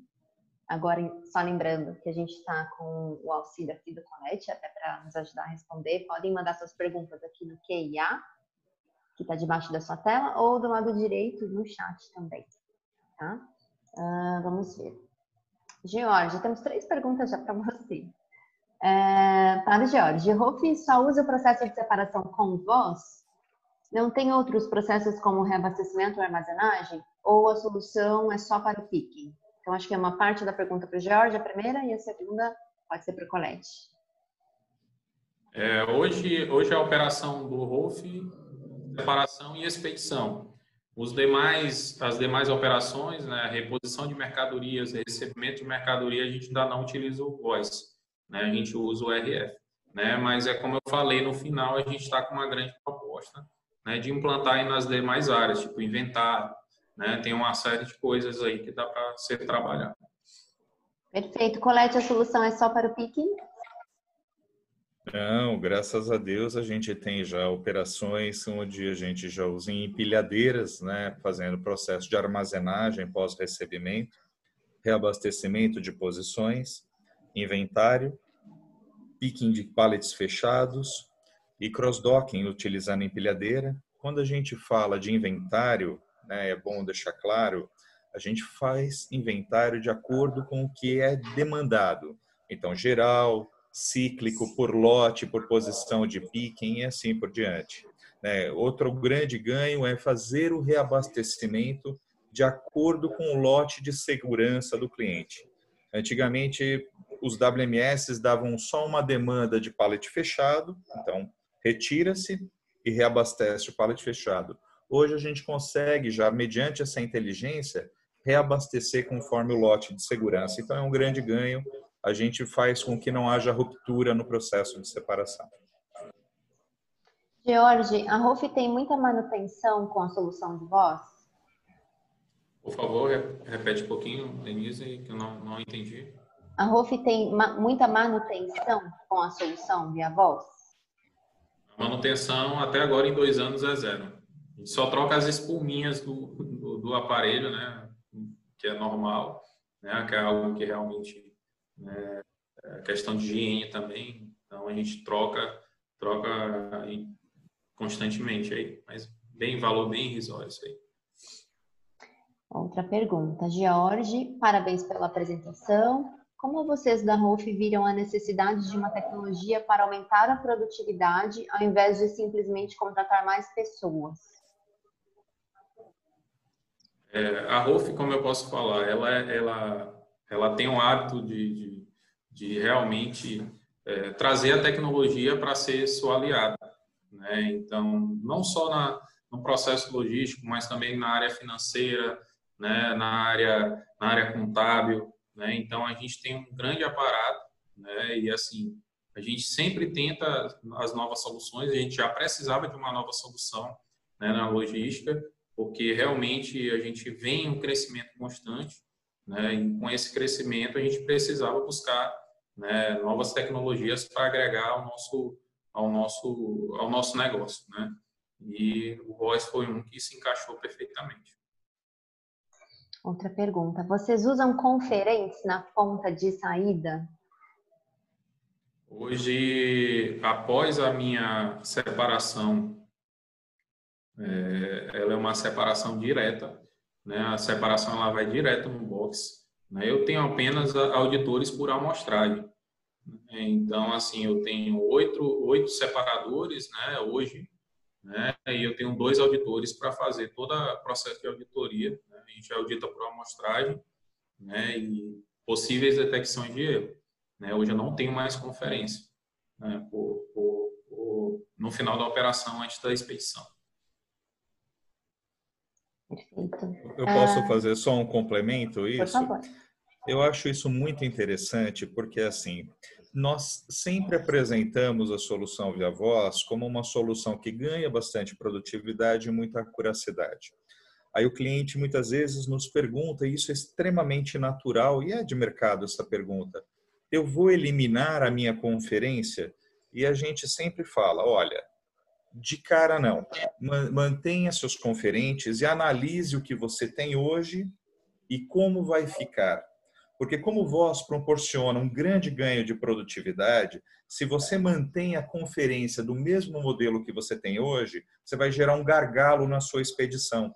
Agora, só lembrando que a gente está com o auxílio aqui do Colete, até para nos ajudar a responder. Podem mandar suas perguntas aqui no QIA, que está debaixo da sua tela, ou do lado direito no chat também. Tá? Uh, vamos ver. George, temos três perguntas já para você. É, para George, Rolf só usa o processo de separação com voz? Não tem outros processos como reabastecimento ou armazenagem? Ou a solução é só para o picking? Então, acho que é uma parte da pergunta para o George, a primeira, e a segunda pode ser para o Colette. É, hoje, hoje a operação do Rolf, separação e expedição. Os demais, as demais operações, né, reposição de mercadorias, recebimento de mercadoria, a gente ainda não utiliza o voice, né, a gente usa o RF. Né, mas é como eu falei, no final a gente está com uma grande proposta né, de implantar nas demais áreas, tipo inventário, né, tem uma série de coisas aí que dá para ser trabalhado. Perfeito. Colete, a solução é só para o picking? Não, graças a Deus a gente tem já operações onde a gente já usa em empilhadeiras, né, fazendo processo de armazenagem pós-recebimento, reabastecimento de posições, inventário, picking de pallets fechados e cross-docking utilizando empilhadeira. Quando a gente fala de inventário, né, é bom deixar claro, a gente faz inventário de acordo com o que é demandado. Então, geral, cíclico por lote, por posição de picking e assim por diante. Né? Outro grande ganho é fazer o reabastecimento de acordo com o lote de segurança do cliente. Antigamente, os WMS davam só uma demanda de pallet fechado, então retira-se e reabastece o pallet fechado. Hoje a gente consegue já, mediante essa inteligência, reabastecer conforme o lote de segurança. Então é um grande ganho a gente faz com que não haja ruptura no processo de separação. George, a ROF tem muita manutenção com a solução de voz? Por favor, repete um pouquinho, Denise, que eu não, não entendi. A ROF tem ma muita manutenção com a solução via voz? A manutenção até agora em dois anos é zero. A gente só troca as espuminhas do, do, do aparelho, né? Que é normal, né? Que é algo que realmente né? A questão de higiene também. Então a gente troca, troca constantemente aí, mas bem valor bem irrisório isso aí. Outra pergunta, George, parabéns pela apresentação. Como vocês da ROF viram a necessidade de uma tecnologia para aumentar a produtividade ao invés de simplesmente contratar mais pessoas? É, a ROF, como eu posso falar, ela, ela ela tem o hábito de, de, de realmente é, trazer a tecnologia para ser sua aliada. Né? Então, não só na, no processo logístico, mas também na área financeira, né? na, área, na área contábil. Né? Então, a gente tem um grande aparato né? e, assim, a gente sempre tenta as novas soluções, a gente já precisava de uma nova solução né? na logística, porque realmente a gente vem um crescimento constante né? E com esse crescimento, a gente precisava buscar né, novas tecnologias para agregar ao nosso, ao, nosso, ao nosso negócio. Né? E o Voice foi um que se encaixou perfeitamente. Outra pergunta. Vocês usam conferentes na ponta de saída? Hoje, após a minha separação, é, ela é uma separação direta né? A separação ela vai direto no box. Né? Eu tenho apenas auditores por amostragem. Né? Então, assim, eu tenho oito, oito separadores né, hoje, né? e eu tenho dois auditores para fazer todo o processo de auditoria. Né? A gente audita por amostragem né? e possíveis detecções de erro. Né? Hoje eu não tenho mais conferência né? por, por no, no final da operação, antes da expedição. Perfeito. Eu posso uh, fazer só um complemento isso? Por favor. Eu acho isso muito interessante porque assim nós sempre apresentamos a solução via voz como uma solução que ganha bastante produtividade e muita acuracidade. Aí o cliente muitas vezes nos pergunta, e isso é extremamente natural e é de mercado essa pergunta: eu vou eliminar a minha conferência? E a gente sempre fala: olha, de cara não. Mantenha seus conferentes e analise o que você tem hoje e como vai ficar. Porque como voz proporciona um grande ganho de produtividade, se você mantém a conferência do mesmo modelo que você tem hoje, você vai gerar um gargalo na sua expedição.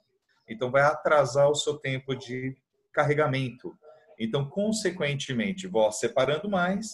Então vai atrasar o seu tempo de carregamento. Então, consequentemente, voz separando mais,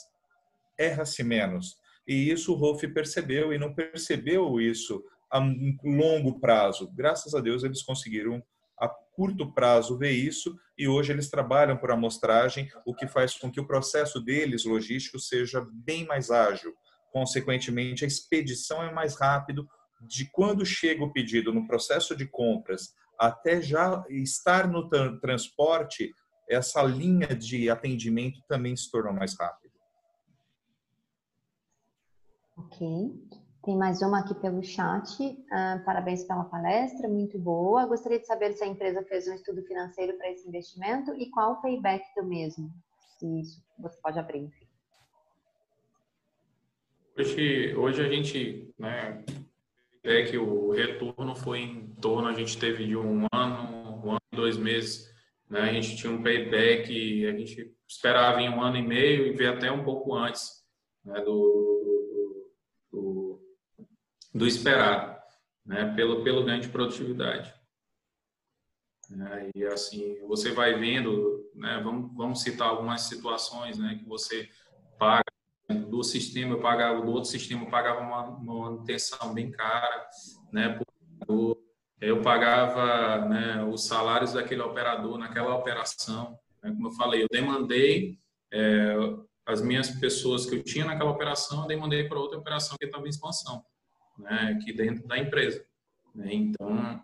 erra-se menos. E isso o Rolf percebeu e não percebeu isso a longo prazo. Graças a Deus eles conseguiram a curto prazo ver isso e hoje eles trabalham por amostragem, o que faz com que o processo deles logístico seja bem mais ágil. Consequentemente, a expedição é mais rápido de quando chega o pedido no processo de compras até já estar no transporte, essa linha de atendimento também se tornou mais rápida. Ok. Tem mais uma aqui pelo chat. Uh, parabéns pela palestra, muito boa. Gostaria de saber se a empresa fez um estudo financeiro para esse investimento e qual o payback do mesmo. Se isso você pode abrir. Hoje, hoje a gente, né, é que o retorno foi em torno, a gente teve de um ano, um ano e dois meses, né, a gente tinha um payback, a gente esperava em um ano e meio e veio até um pouco antes né, do, do esperado, né, pelo, pelo ganho de produtividade. É, e assim, você vai vendo, né, vamos, vamos citar algumas situações né, que você paga do sistema, eu pagava, do outro sistema eu pagava uma, uma manutenção bem cara, né, eu pagava né, os salários daquele operador naquela operação. Né, como eu falei, eu demandei é, as minhas pessoas que eu tinha naquela operação, eu demandei para outra operação que estava em expansão né, aqui dentro da empresa. Né? Então,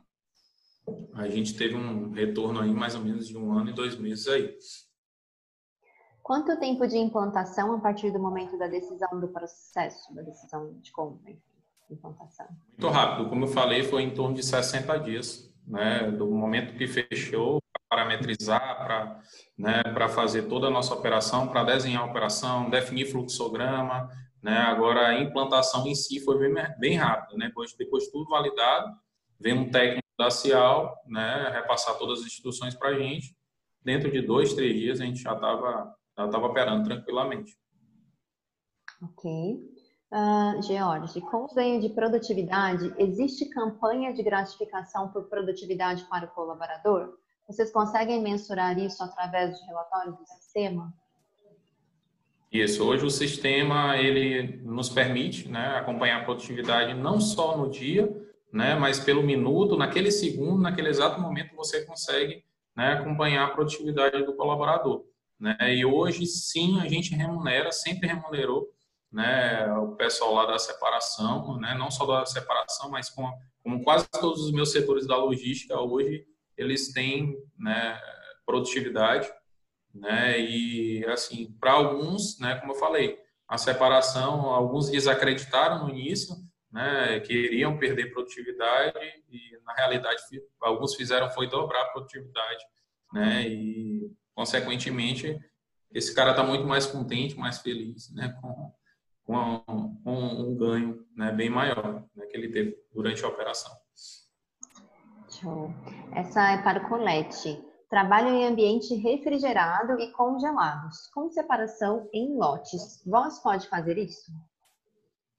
a gente teve um retorno aí mais ou menos de um ano e dois meses aí. Quanto tempo de implantação a partir do momento da decisão do processo, da decisão de compra, enfim, implantação? Muito rápido, como eu falei, foi em torno de 60 dias, né, do momento que fechou, para parametrizar, para né, fazer toda a nossa operação, para desenhar a operação, definir fluxograma, né? Agora, a implantação em si foi bem, bem rápida. Né? Depois, depois tudo validado, vem um técnico da Cial né, repassar todas as instruções para a gente. Dentro de dois, três dias, a gente já estava já tava operando tranquilamente. Ok. Uh, George, com o ganho de produtividade, existe campanha de gratificação por produtividade para o colaborador? Vocês conseguem mensurar isso através de relatórios do sistema? Isso. Hoje o sistema ele nos permite né, acompanhar a produtividade não só no dia, né, mas pelo minuto, naquele segundo, naquele exato momento você consegue né, acompanhar a produtividade do colaborador. Né? E hoje sim a gente remunera, sempre remunerou né, o pessoal lá da separação, né, não só da separação, mas com, como quase todos os meus setores da logística hoje eles têm né, produtividade né? E assim, para alguns, né, como eu falei, a separação, alguns desacreditaram no início, né, queriam perder produtividade e na realidade alguns fizeram foi dobrar a produtividade, né? E consequentemente esse cara está muito mais contente, mais feliz, né, com, com, com um ganho, né, bem maior, né, que ele teve durante a operação. Show. Essa é para o Colete trabalham em ambiente refrigerado e congelados, com separação em lotes. Vós pode fazer isso?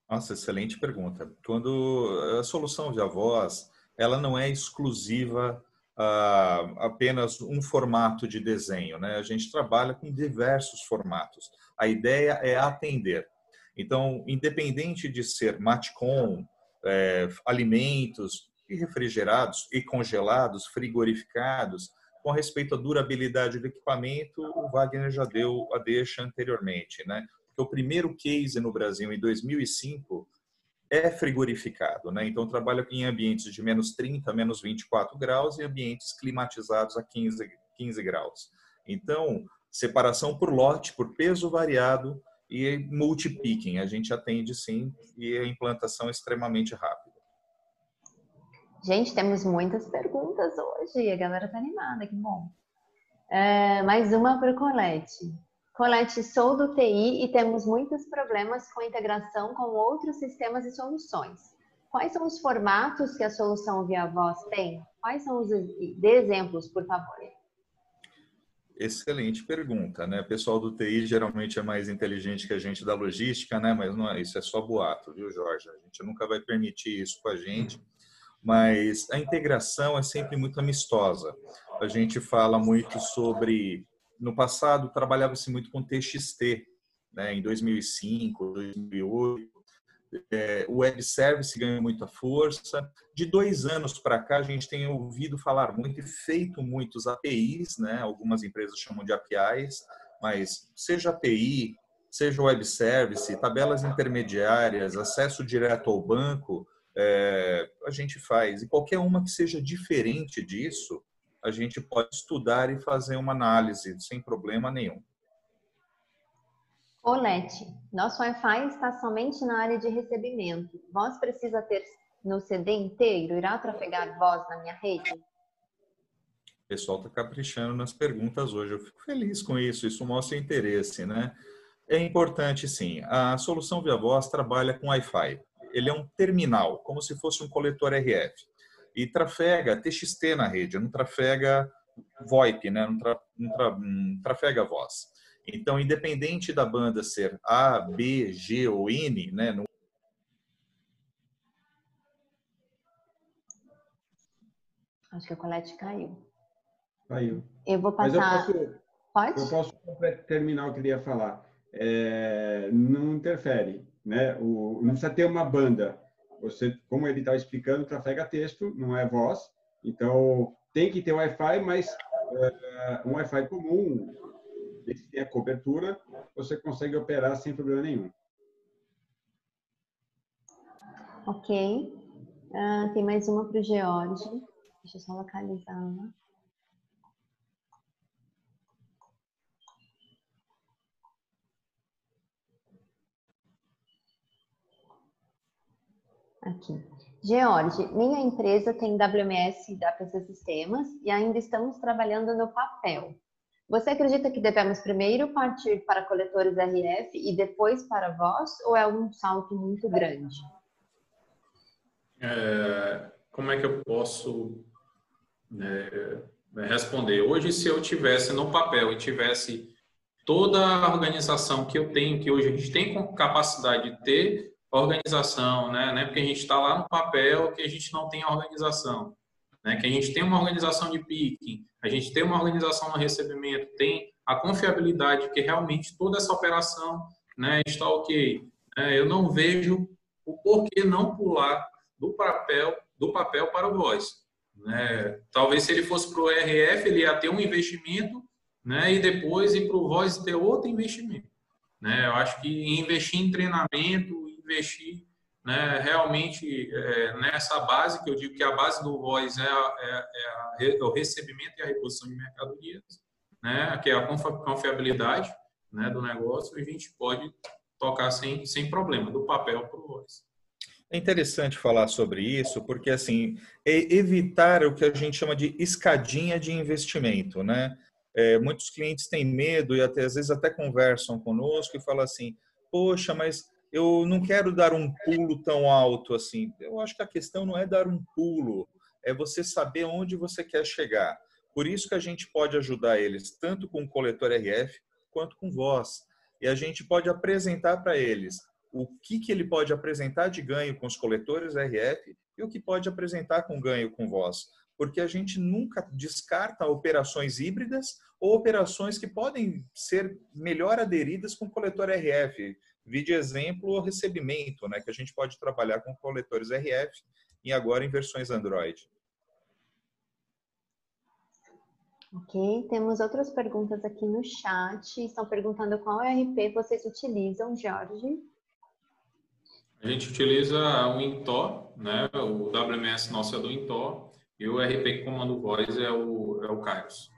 Nossa, excelente pergunta. Quando a solução de voz, ela não é exclusiva a apenas um formato de desenho, né? A gente trabalha com diversos formatos. A ideia é atender. Então, independente de ser matcom, é, alimentos e refrigerados e congelados, frigorificados, com respeito à durabilidade do equipamento, o Wagner já deu a deixa anteriormente, né? Porque o primeiro case no Brasil em 2005 é frigorificado, né? Então trabalha em ambientes de menos 30, menos 24 graus e ambientes climatizados a 15, 15 graus. Então, separação por lote, por peso variado e multipicking. A gente atende sim e a implantação é extremamente rápida. Gente, temos muitas perguntas hoje. A galera tá animada, que bom. É, mais uma para o Colette. Colette, sou do TI e temos muitos problemas com integração com outros sistemas e soluções. Quais são os formatos que a solução Via Voz tem? Quais são os exemplos, por favor? Excelente pergunta, né? O pessoal do TI geralmente é mais inteligente que a gente da logística, né? Mas não é, isso é só boato, viu, Jorge? A gente nunca vai permitir isso com a gente. Mas a integração é sempre muito amistosa. A gente fala muito sobre no passado trabalhava-se muito com TXT, né? Em 2005, 2008, é, o web service ganhou muita força. De dois anos para cá, a gente tem ouvido falar muito e feito muitos APIs, né? Algumas empresas chamam de APIs, mas seja API, seja web service, tabelas intermediárias, acesso direto ao banco, é, a gente faz. E qualquer uma que seja diferente disso, a gente pode estudar e fazer uma análise sem problema nenhum. Olete, nosso Wi-Fi está somente na área de recebimento. Voz precisa ter no CD inteiro? Irá trafegar voz na minha rede? O pessoal está caprichando nas perguntas hoje. Eu fico feliz com isso. Isso mostra interesse, né? É importante, sim. A solução via voz trabalha com Wi-Fi. Ele é um terminal, como se fosse um coletor RF. E trafega TXT na rede, não trafega VoIP, né? não, tra, não, tra, não trafega voz. Então, independente da banda ser A, B, G ou N, né? No... Acho que a Colette caiu. Caiu. Eu vou passar. Eu posso, Pode? Eu posso terminar o que eu queria falar. É, não interfere, né? O, não precisa ter uma banda. Você, como ele estava explicando, trafega texto, não é voz. Então, tem que ter Wi-Fi, mas é, um Wi-Fi comum, desde que tenha cobertura, você consegue operar sem problema nenhum. Ok. Uh, tem mais uma para o George. Deixa eu só localizar. Aqui. George, minha empresa tem WMS e WC Sistemas e ainda estamos trabalhando no papel. Você acredita que devemos primeiro partir para coletores RF e depois para voz, ou é um salto muito grande? É, como é que eu posso é, responder? Hoje, se eu tivesse no papel e tivesse toda a organização que eu tenho, que hoje a gente tem capacidade de ter organização, né? Não é porque a gente está lá no papel que a gente não tem organização né? que a gente tem uma organização de picking, a gente tem uma organização no recebimento, tem a confiabilidade que realmente toda essa operação né, está ok. É, eu não vejo o porquê não pular do papel, do papel para o voice. Né? Talvez se ele fosse para o RF, ele ia ter um investimento né, e depois ir para o voice ter outro investimento. Né? Eu acho que investir em treinamento, investir né, realmente é, nessa base, que eu digo que a base do Voice é, é, é, é, o recebimento e a reposição de mercadorias, né, que é a confiabilidade né, do negócio, e a gente pode tocar sem, sem problema, do papel para o Voice. É interessante falar sobre isso, porque assim, é evitar o que a gente chama de escadinha de investimento, né? É, muitos clientes têm medo e até às vezes até conversam conosco e falam assim: "Poxa, mas eu não quero dar um pulo tão alto assim. Eu acho que a questão não é dar um pulo, é você saber onde você quer chegar. Por isso que a gente pode ajudar eles tanto com o coletor RF quanto com voz. E a gente pode apresentar para eles o que, que ele pode apresentar de ganho com os coletores RF e o que pode apresentar com ganho com voz. Porque a gente nunca descarta operações híbridas ou operações que podem ser melhor aderidas com o coletor RF. Vi de exemplo o recebimento, né, que a gente pode trabalhar com coletores RF e agora em versões Android. Ok, temos outras perguntas aqui no chat. Estão perguntando qual RP vocês utilizam, Jorge? A gente utiliza o Intor, né? O WMS nosso é do Intor e o RP Comando Voice é o, é o Kairos.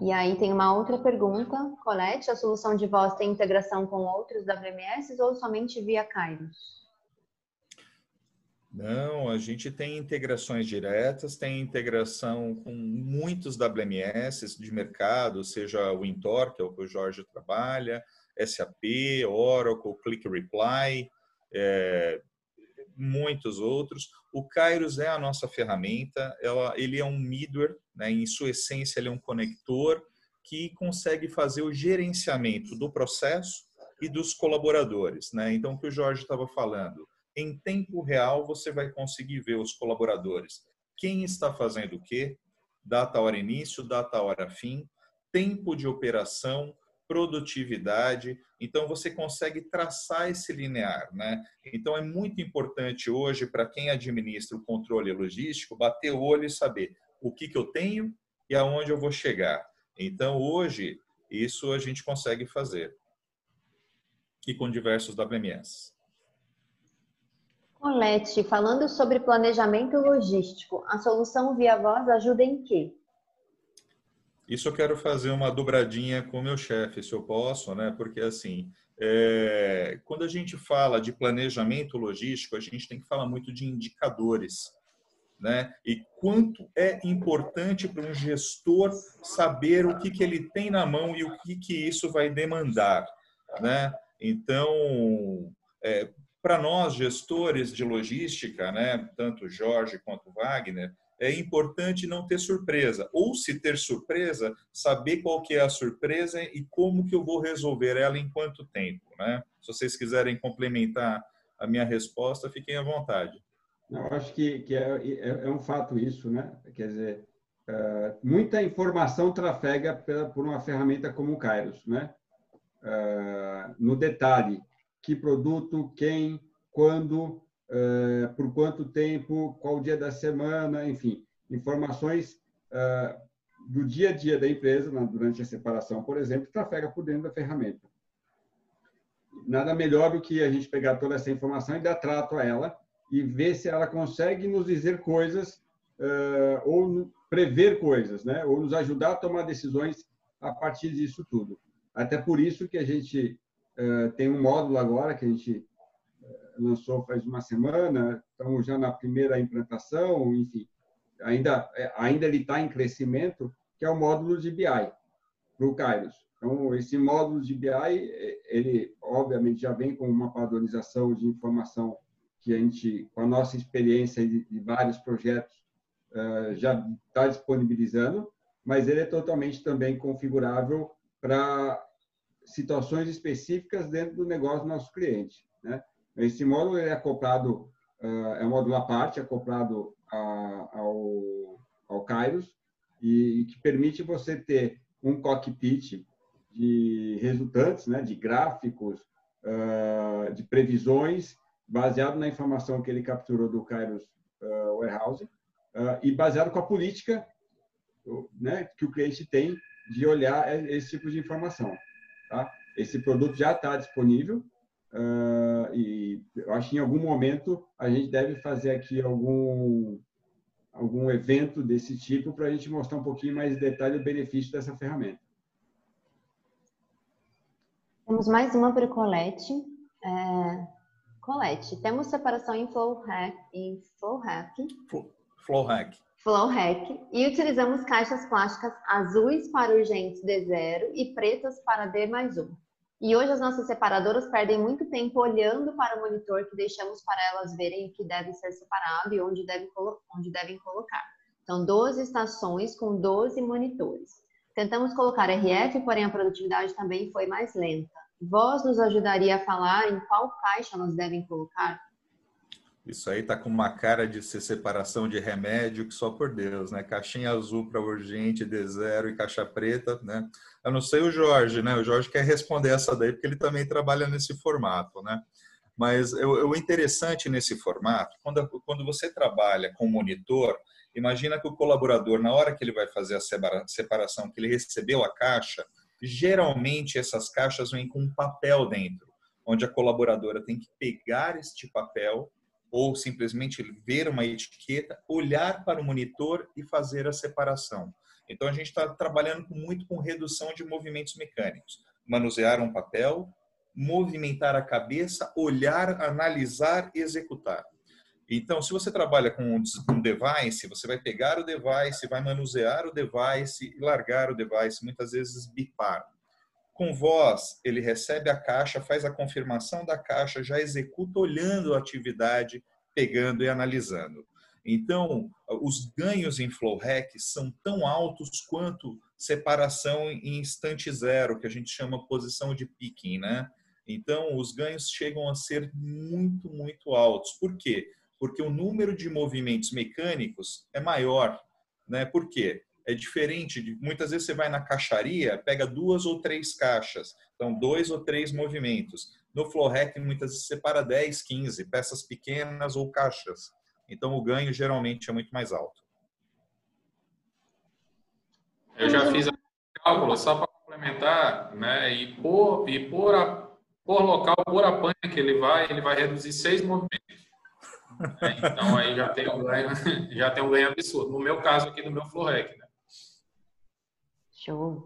E aí tem uma outra pergunta, Colette, a solução de voz tem integração com outros WMS ou somente via Kairos? Não, a gente tem integrações diretas, tem integração com muitos WMS de mercado, seja o Intor, que é o que o Jorge trabalha, SAP, Oracle, Click Reply, é, muitos outros. O Kairos é a nossa ferramenta, ela, ele é um middleware, né? em sua essência ele é um conector que consegue fazer o gerenciamento do processo e dos colaboradores. Né? Então, o que o Jorge estava falando, em tempo real você vai conseguir ver os colaboradores. Quem está fazendo o quê? Data, hora início, data, hora fim, tempo de operação, produtividade. Então você consegue traçar esse linear, né? Então é muito importante hoje para quem administra o controle logístico bater o olho e saber o que que eu tenho e aonde eu vou chegar. Então hoje isso a gente consegue fazer e com diversos WMS. Colete, falando sobre planejamento logístico, a solução via voz ajuda em quê? Isso eu quero fazer uma dobradinha com o meu chefe, se eu posso, né? Porque assim, é... quando a gente fala de planejamento logístico, a gente tem que falar muito de indicadores, né? E quanto é importante para um gestor saber o que, que ele tem na mão e o que, que isso vai demandar, né? Então, é, para nós, gestores de logística, né, tanto Jorge quanto Wagner, é importante não ter surpresa. Ou se ter surpresa, saber qual que é a surpresa e como que eu vou resolver ela em quanto tempo. Né? Se vocês quiserem complementar a minha resposta, fiquem à vontade. Eu acho que, que é, é, é um fato isso, né? Quer dizer, uh, muita informação trafega pela, por uma ferramenta como o Kairos, né? Uh, no detalhe, que produto, quem, quando, eh, por quanto tempo, qual dia da semana, enfim, informações eh, do dia a dia da empresa, durante a separação, por exemplo, trafega por dentro da ferramenta. Nada melhor do que a gente pegar toda essa informação e dar trato a ela e ver se ela consegue nos dizer coisas eh, ou prever coisas, né? ou nos ajudar a tomar decisões a partir disso tudo. Até por isso que a gente tem um módulo agora que a gente lançou faz uma semana, estamos já na primeira implantação, enfim, ainda, ainda ele está em crescimento, que é o módulo de BI para o Kairos. Então, esse módulo de BI, ele obviamente já vem com uma padronização de informação que a gente, com a nossa experiência de, de vários projetos, já está disponibilizando, mas ele é totalmente também configurável para situações específicas dentro do negócio do nosso cliente. Né? Esse módulo é acoplado, é um módulo à parte, acoplado ao, ao Kairos, e que permite você ter um cockpit de resultantes, né, de gráficos, de previsões, baseado na informação que ele capturou do Kairos Warehouse, e baseado com a política né, que o cliente tem de olhar esse tipo de informação. Tá? Esse produto já está disponível uh, e eu acho que em algum momento a gente deve fazer aqui algum algum evento desse tipo para a gente mostrar um pouquinho mais de detalhe o benefício dessa ferramenta. Temos mais uma para o Colette. É... Colette, temos separação em Flow Hack, em Flow Hack. Flow Hack. Flowhack e utilizamos caixas plásticas azuis para urgentes D0 e pretas para D mais 1. E hoje as nossas separadoras perdem muito tempo olhando para o monitor que deixamos para elas verem o que deve ser separado e onde, deve, onde devem colocar. São 12 estações com 12 monitores. Tentamos colocar RF, porém a produtividade também foi mais lenta. Voz nos ajudaria a falar em qual caixa nós devem colocar? Isso aí tá com uma cara de ser separação de remédio que só por Deus, né? Caixinha azul para urgente, D0 e caixa preta, né? Eu não sei o Jorge, né? O Jorge quer responder essa daí porque ele também trabalha nesse formato, né? Mas o interessante nesse formato, quando, quando você trabalha com monitor, imagina que o colaborador, na hora que ele vai fazer a separação, que ele recebeu a caixa, geralmente essas caixas vêm com um papel dentro onde a colaboradora tem que pegar este papel ou simplesmente ver uma etiqueta, olhar para o monitor e fazer a separação. Então a gente está trabalhando muito com redução de movimentos mecânicos, manusear um papel, movimentar a cabeça, olhar, analisar e executar. Então, se você trabalha com um device, você vai pegar o device, vai manusear o device, largar o device, muitas vezes bipar. Com voz, ele recebe a caixa, faz a confirmação da caixa, já executa olhando a atividade, pegando e analisando. Então, os ganhos em flow hack são tão altos quanto separação em instante zero, que a gente chama posição de picking, né? Então, os ganhos chegam a ser muito, muito altos. Por quê? Porque o número de movimentos mecânicos é maior, né? Por quê? É diferente de muitas vezes você vai na caixaria, pega duas ou três caixas, então dois ou três movimentos. No flow hack muitas vezes você separa 10, 15 peças pequenas ou caixas. Então, o ganho geralmente é muito mais alto. Eu já fiz a cálculo só para complementar, né? E por, e por, a, por local, por a panha que ele vai, ele vai reduzir seis movimentos. Né? Então, aí já tem um ganho, já tem um ganho absurdo. No meu caso aqui, no meu Florec, né? Show.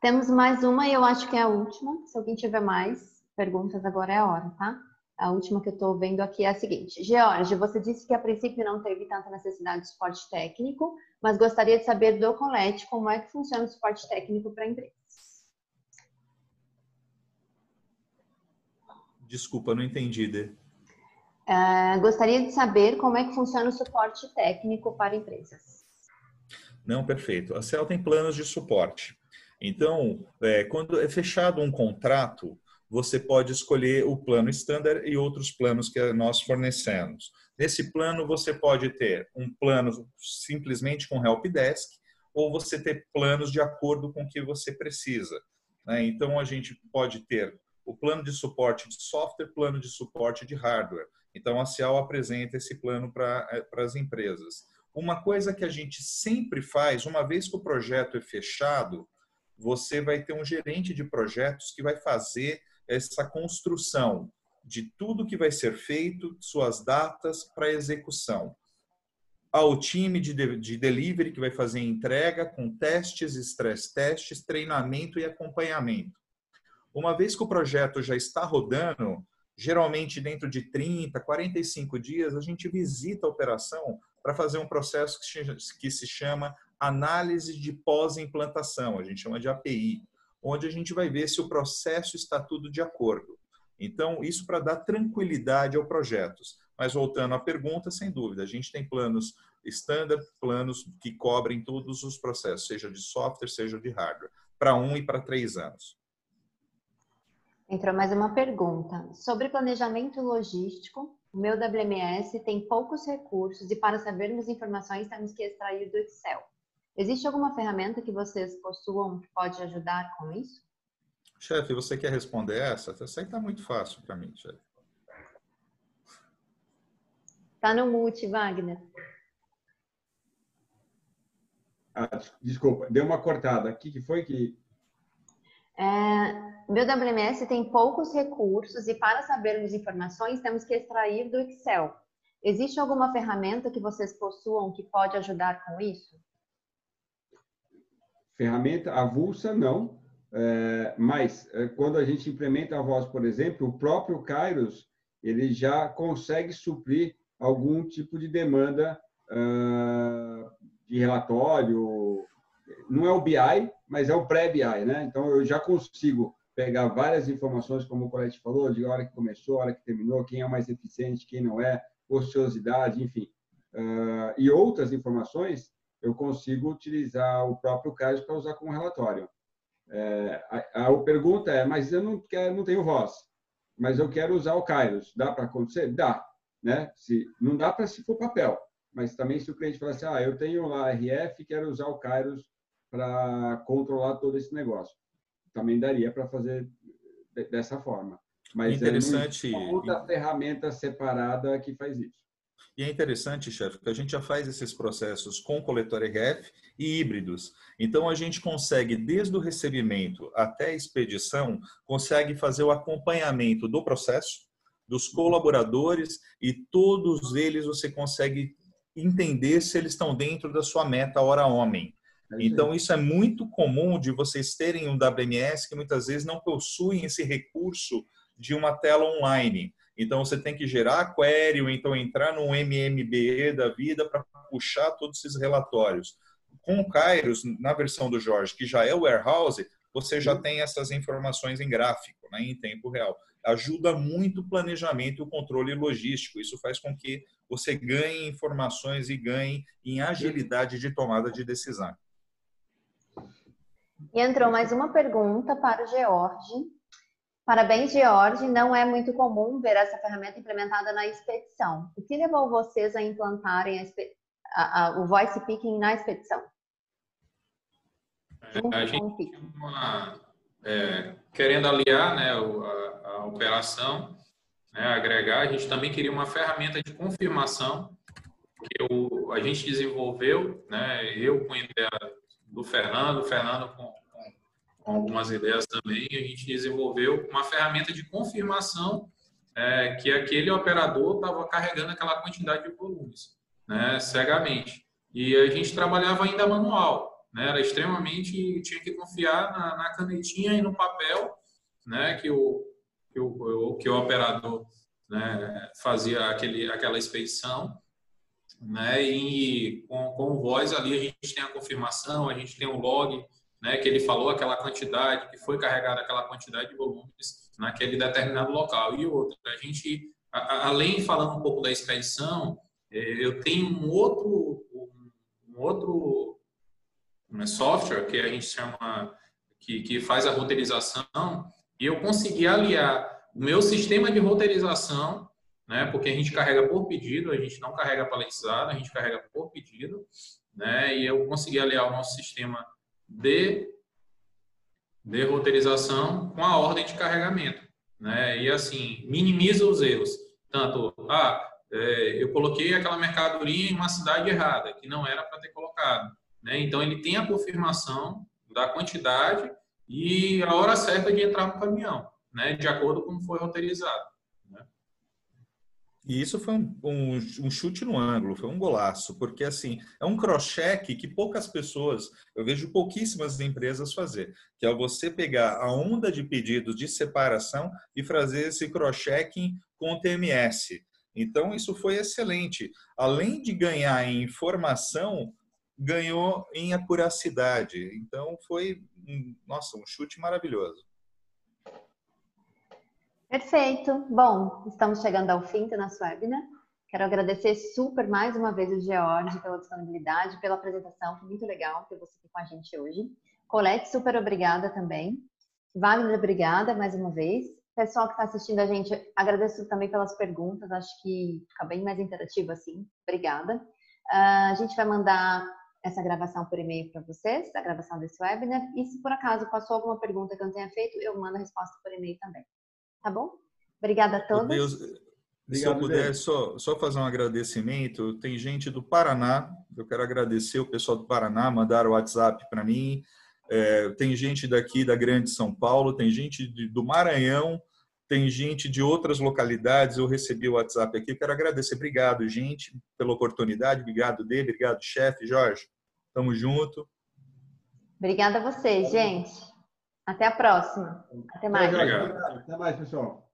Temos mais uma e eu acho que é a última. Se alguém tiver mais perguntas, agora é a hora, tá? A última que eu estou vendo aqui é a seguinte. George, você disse que a princípio não teve tanta necessidade de suporte técnico, mas gostaria de saber do Colette como é que funciona o suporte técnico para empresas. Desculpa, não entendi, Dê. Uh, gostaria de saber como é que funciona o suporte técnico para empresas. Não, perfeito. A CEL tem planos de suporte. Então, é, quando é fechado um contrato, você pode escolher o plano standard e outros planos que nós fornecemos. Nesse plano, você pode ter um plano simplesmente com helpdesk ou você ter planos de acordo com o que você precisa. Né? Então, a gente pode ter o plano de suporte de software, plano de suporte de hardware. Então, a Cial apresenta esse plano para eh, as empresas. Uma coisa que a gente sempre faz, uma vez que o projeto é fechado, você vai ter um gerente de projetos que vai fazer essa construção de tudo que vai ser feito, suas datas para execução. Ao time de, de delivery que vai fazer entrega com testes, stress testes, treinamento e acompanhamento. Uma vez que o projeto já está rodando, geralmente dentro de 30, 45 dias, a gente visita a operação para fazer um processo que se chama análise de pós-implantação, a gente chama de API onde a gente vai ver se o processo está tudo de acordo. Então, isso para dar tranquilidade ao projetos. Mas voltando à pergunta, sem dúvida, a gente tem planos standard, planos que cobrem todos os processos, seja de software, seja de hardware, para um e para três anos. Entrou mais uma pergunta. Sobre planejamento logístico, o meu WMS tem poucos recursos e para sabermos informações temos que extrair do Excel. Existe alguma ferramenta que vocês possuam que pode ajudar com isso? Chefe, você quer responder essa? Essa aí está muito fácil para mim, chefe. Está no mute, Wagner. Ah, desculpa, deu uma cortada. O que foi que. É, meu WMS tem poucos recursos e para sabermos informações temos que extrair do Excel. Existe alguma ferramenta que vocês possuam que pode ajudar com isso? ferramenta avulsa, não. É, mas é, quando a gente implementa a voz, por exemplo, o próprio Kairos ele já consegue suprir algum tipo de demanda uh, de relatório. Não é o BI, mas é o pré-BI, né? Então eu já consigo pegar várias informações, como o Colete falou, de hora que começou, hora que terminou, quem é mais eficiente, quem não é, ociosidade, enfim. Uh, e outras informações eu consigo utilizar o próprio caso para usar como relatório. É, a, a, pergunta é, mas eu não quero, não tenho voz, mas eu quero usar o Kairos. Dá para acontecer? Dá, né? Se não dá para se for papel, mas também se o cliente falar assim, ah, eu tenho lá RF, quero usar o Kairos para controlar todo esse negócio, também daria para fazer dessa forma. Mas interessante. É outra ferramenta separada que faz isso. E é interessante, chefe, que a gente já faz esses processos com coletor RF e híbridos. Então, a gente consegue, desde o recebimento até a expedição, consegue fazer o acompanhamento do processo, dos colaboradores e todos eles você consegue entender se eles estão dentro da sua meta hora homem. É então, isso é muito comum de vocês terem um WMS que muitas vezes não possuem esse recurso de uma tela online. Então, você tem que gerar query ou então entrar no MMBE da vida para puxar todos esses relatórios. Com o Kairos, na versão do Jorge, que já é o warehouse, você já tem essas informações em gráfico, né, em tempo real. Ajuda muito o planejamento e o controle logístico. Isso faz com que você ganhe informações e ganhe em agilidade de tomada de decisão. E entrou mais uma pergunta para o George. Parabéns, George. Não é muito comum ver essa ferramenta implementada na expedição. O que levou vocês a implantarem a, a, a, o voice picking na expedição? É, a gente uma, é, querendo aliar né, a, operação, né, agregar, a gente também queria uma ferramenta de confirmação que o, a gente desenvolveu, né, eu com a ideia do Fernando, Fernando com, com algumas ideias também, a gente desenvolveu uma ferramenta de confirmação é, que aquele operador estava carregando aquela quantidade de volumes, né, cegamente. E a gente trabalhava ainda manual, né, era extremamente, tinha que confiar na, na canetinha e no papel, né, que o, que o, que o operador né, fazia aquele, aquela expedição, né, e com, com voz ali a gente tem a confirmação, a gente tem o log, né, que ele falou aquela quantidade, que foi carregada aquela quantidade de volumes naquele determinado local. E outra, a gente, a, além falando um pouco da expedição, é, eu tenho um outro, um outro um software que a gente chama, que, que faz a roteirização, e eu consegui aliar o meu sistema de roteirização, né, porque a gente carrega por pedido, a gente não carrega paletizado, a gente carrega por pedido, né, e eu consegui aliar o nosso sistema de, de roteirização com a ordem de carregamento. Né? E assim, minimiza os erros. Tanto, ah, é, eu coloquei aquela mercadoria em uma cidade errada, que não era para ter colocado. Né? Então, ele tem a confirmação da quantidade e a hora certa de entrar no caminhão, né? de acordo com como foi roteirizado. E isso foi um, um, um, chute no ângulo, foi um golaço, porque assim, é um cross-check que poucas pessoas, eu vejo pouquíssimas empresas fazer, que é você pegar a onda de pedidos de separação e fazer esse cross-checking com o TMS. Então, isso foi excelente. Além de ganhar em informação, ganhou em acuracidade. Então, foi, nossa, um chute maravilhoso. Perfeito. Bom, estamos chegando ao fim do nosso webinar. Quero agradecer super mais uma vez o George pela disponibilidade, pela apresentação, foi muito legal ter você aqui com a gente hoje. Colete, super obrigada também. Wagner, obrigada mais uma vez. Pessoal que está assistindo a gente, agradeço também pelas perguntas, acho que fica bem mais interativo assim. Obrigada. Uh, a gente vai mandar essa gravação por e-mail para vocês, a gravação desse webinar, e se por acaso passou alguma pergunta que eu não tenha feito, eu mando a resposta por e-mail também. Tá bom? Obrigada a todos. Deus, se eu puder só, só fazer um agradecimento, tem gente do Paraná, eu quero agradecer o pessoal do Paraná, mandaram o WhatsApp para mim, é, tem gente daqui da Grande São Paulo, tem gente de, do Maranhão, tem gente de outras localidades, eu recebi o WhatsApp aqui, eu quero agradecer, obrigado gente pela oportunidade, obrigado Dê, obrigado chefe, Jorge, tamo junto. Obrigada a vocês, gente. Até a próxima. Até mais. Até mais, pessoal.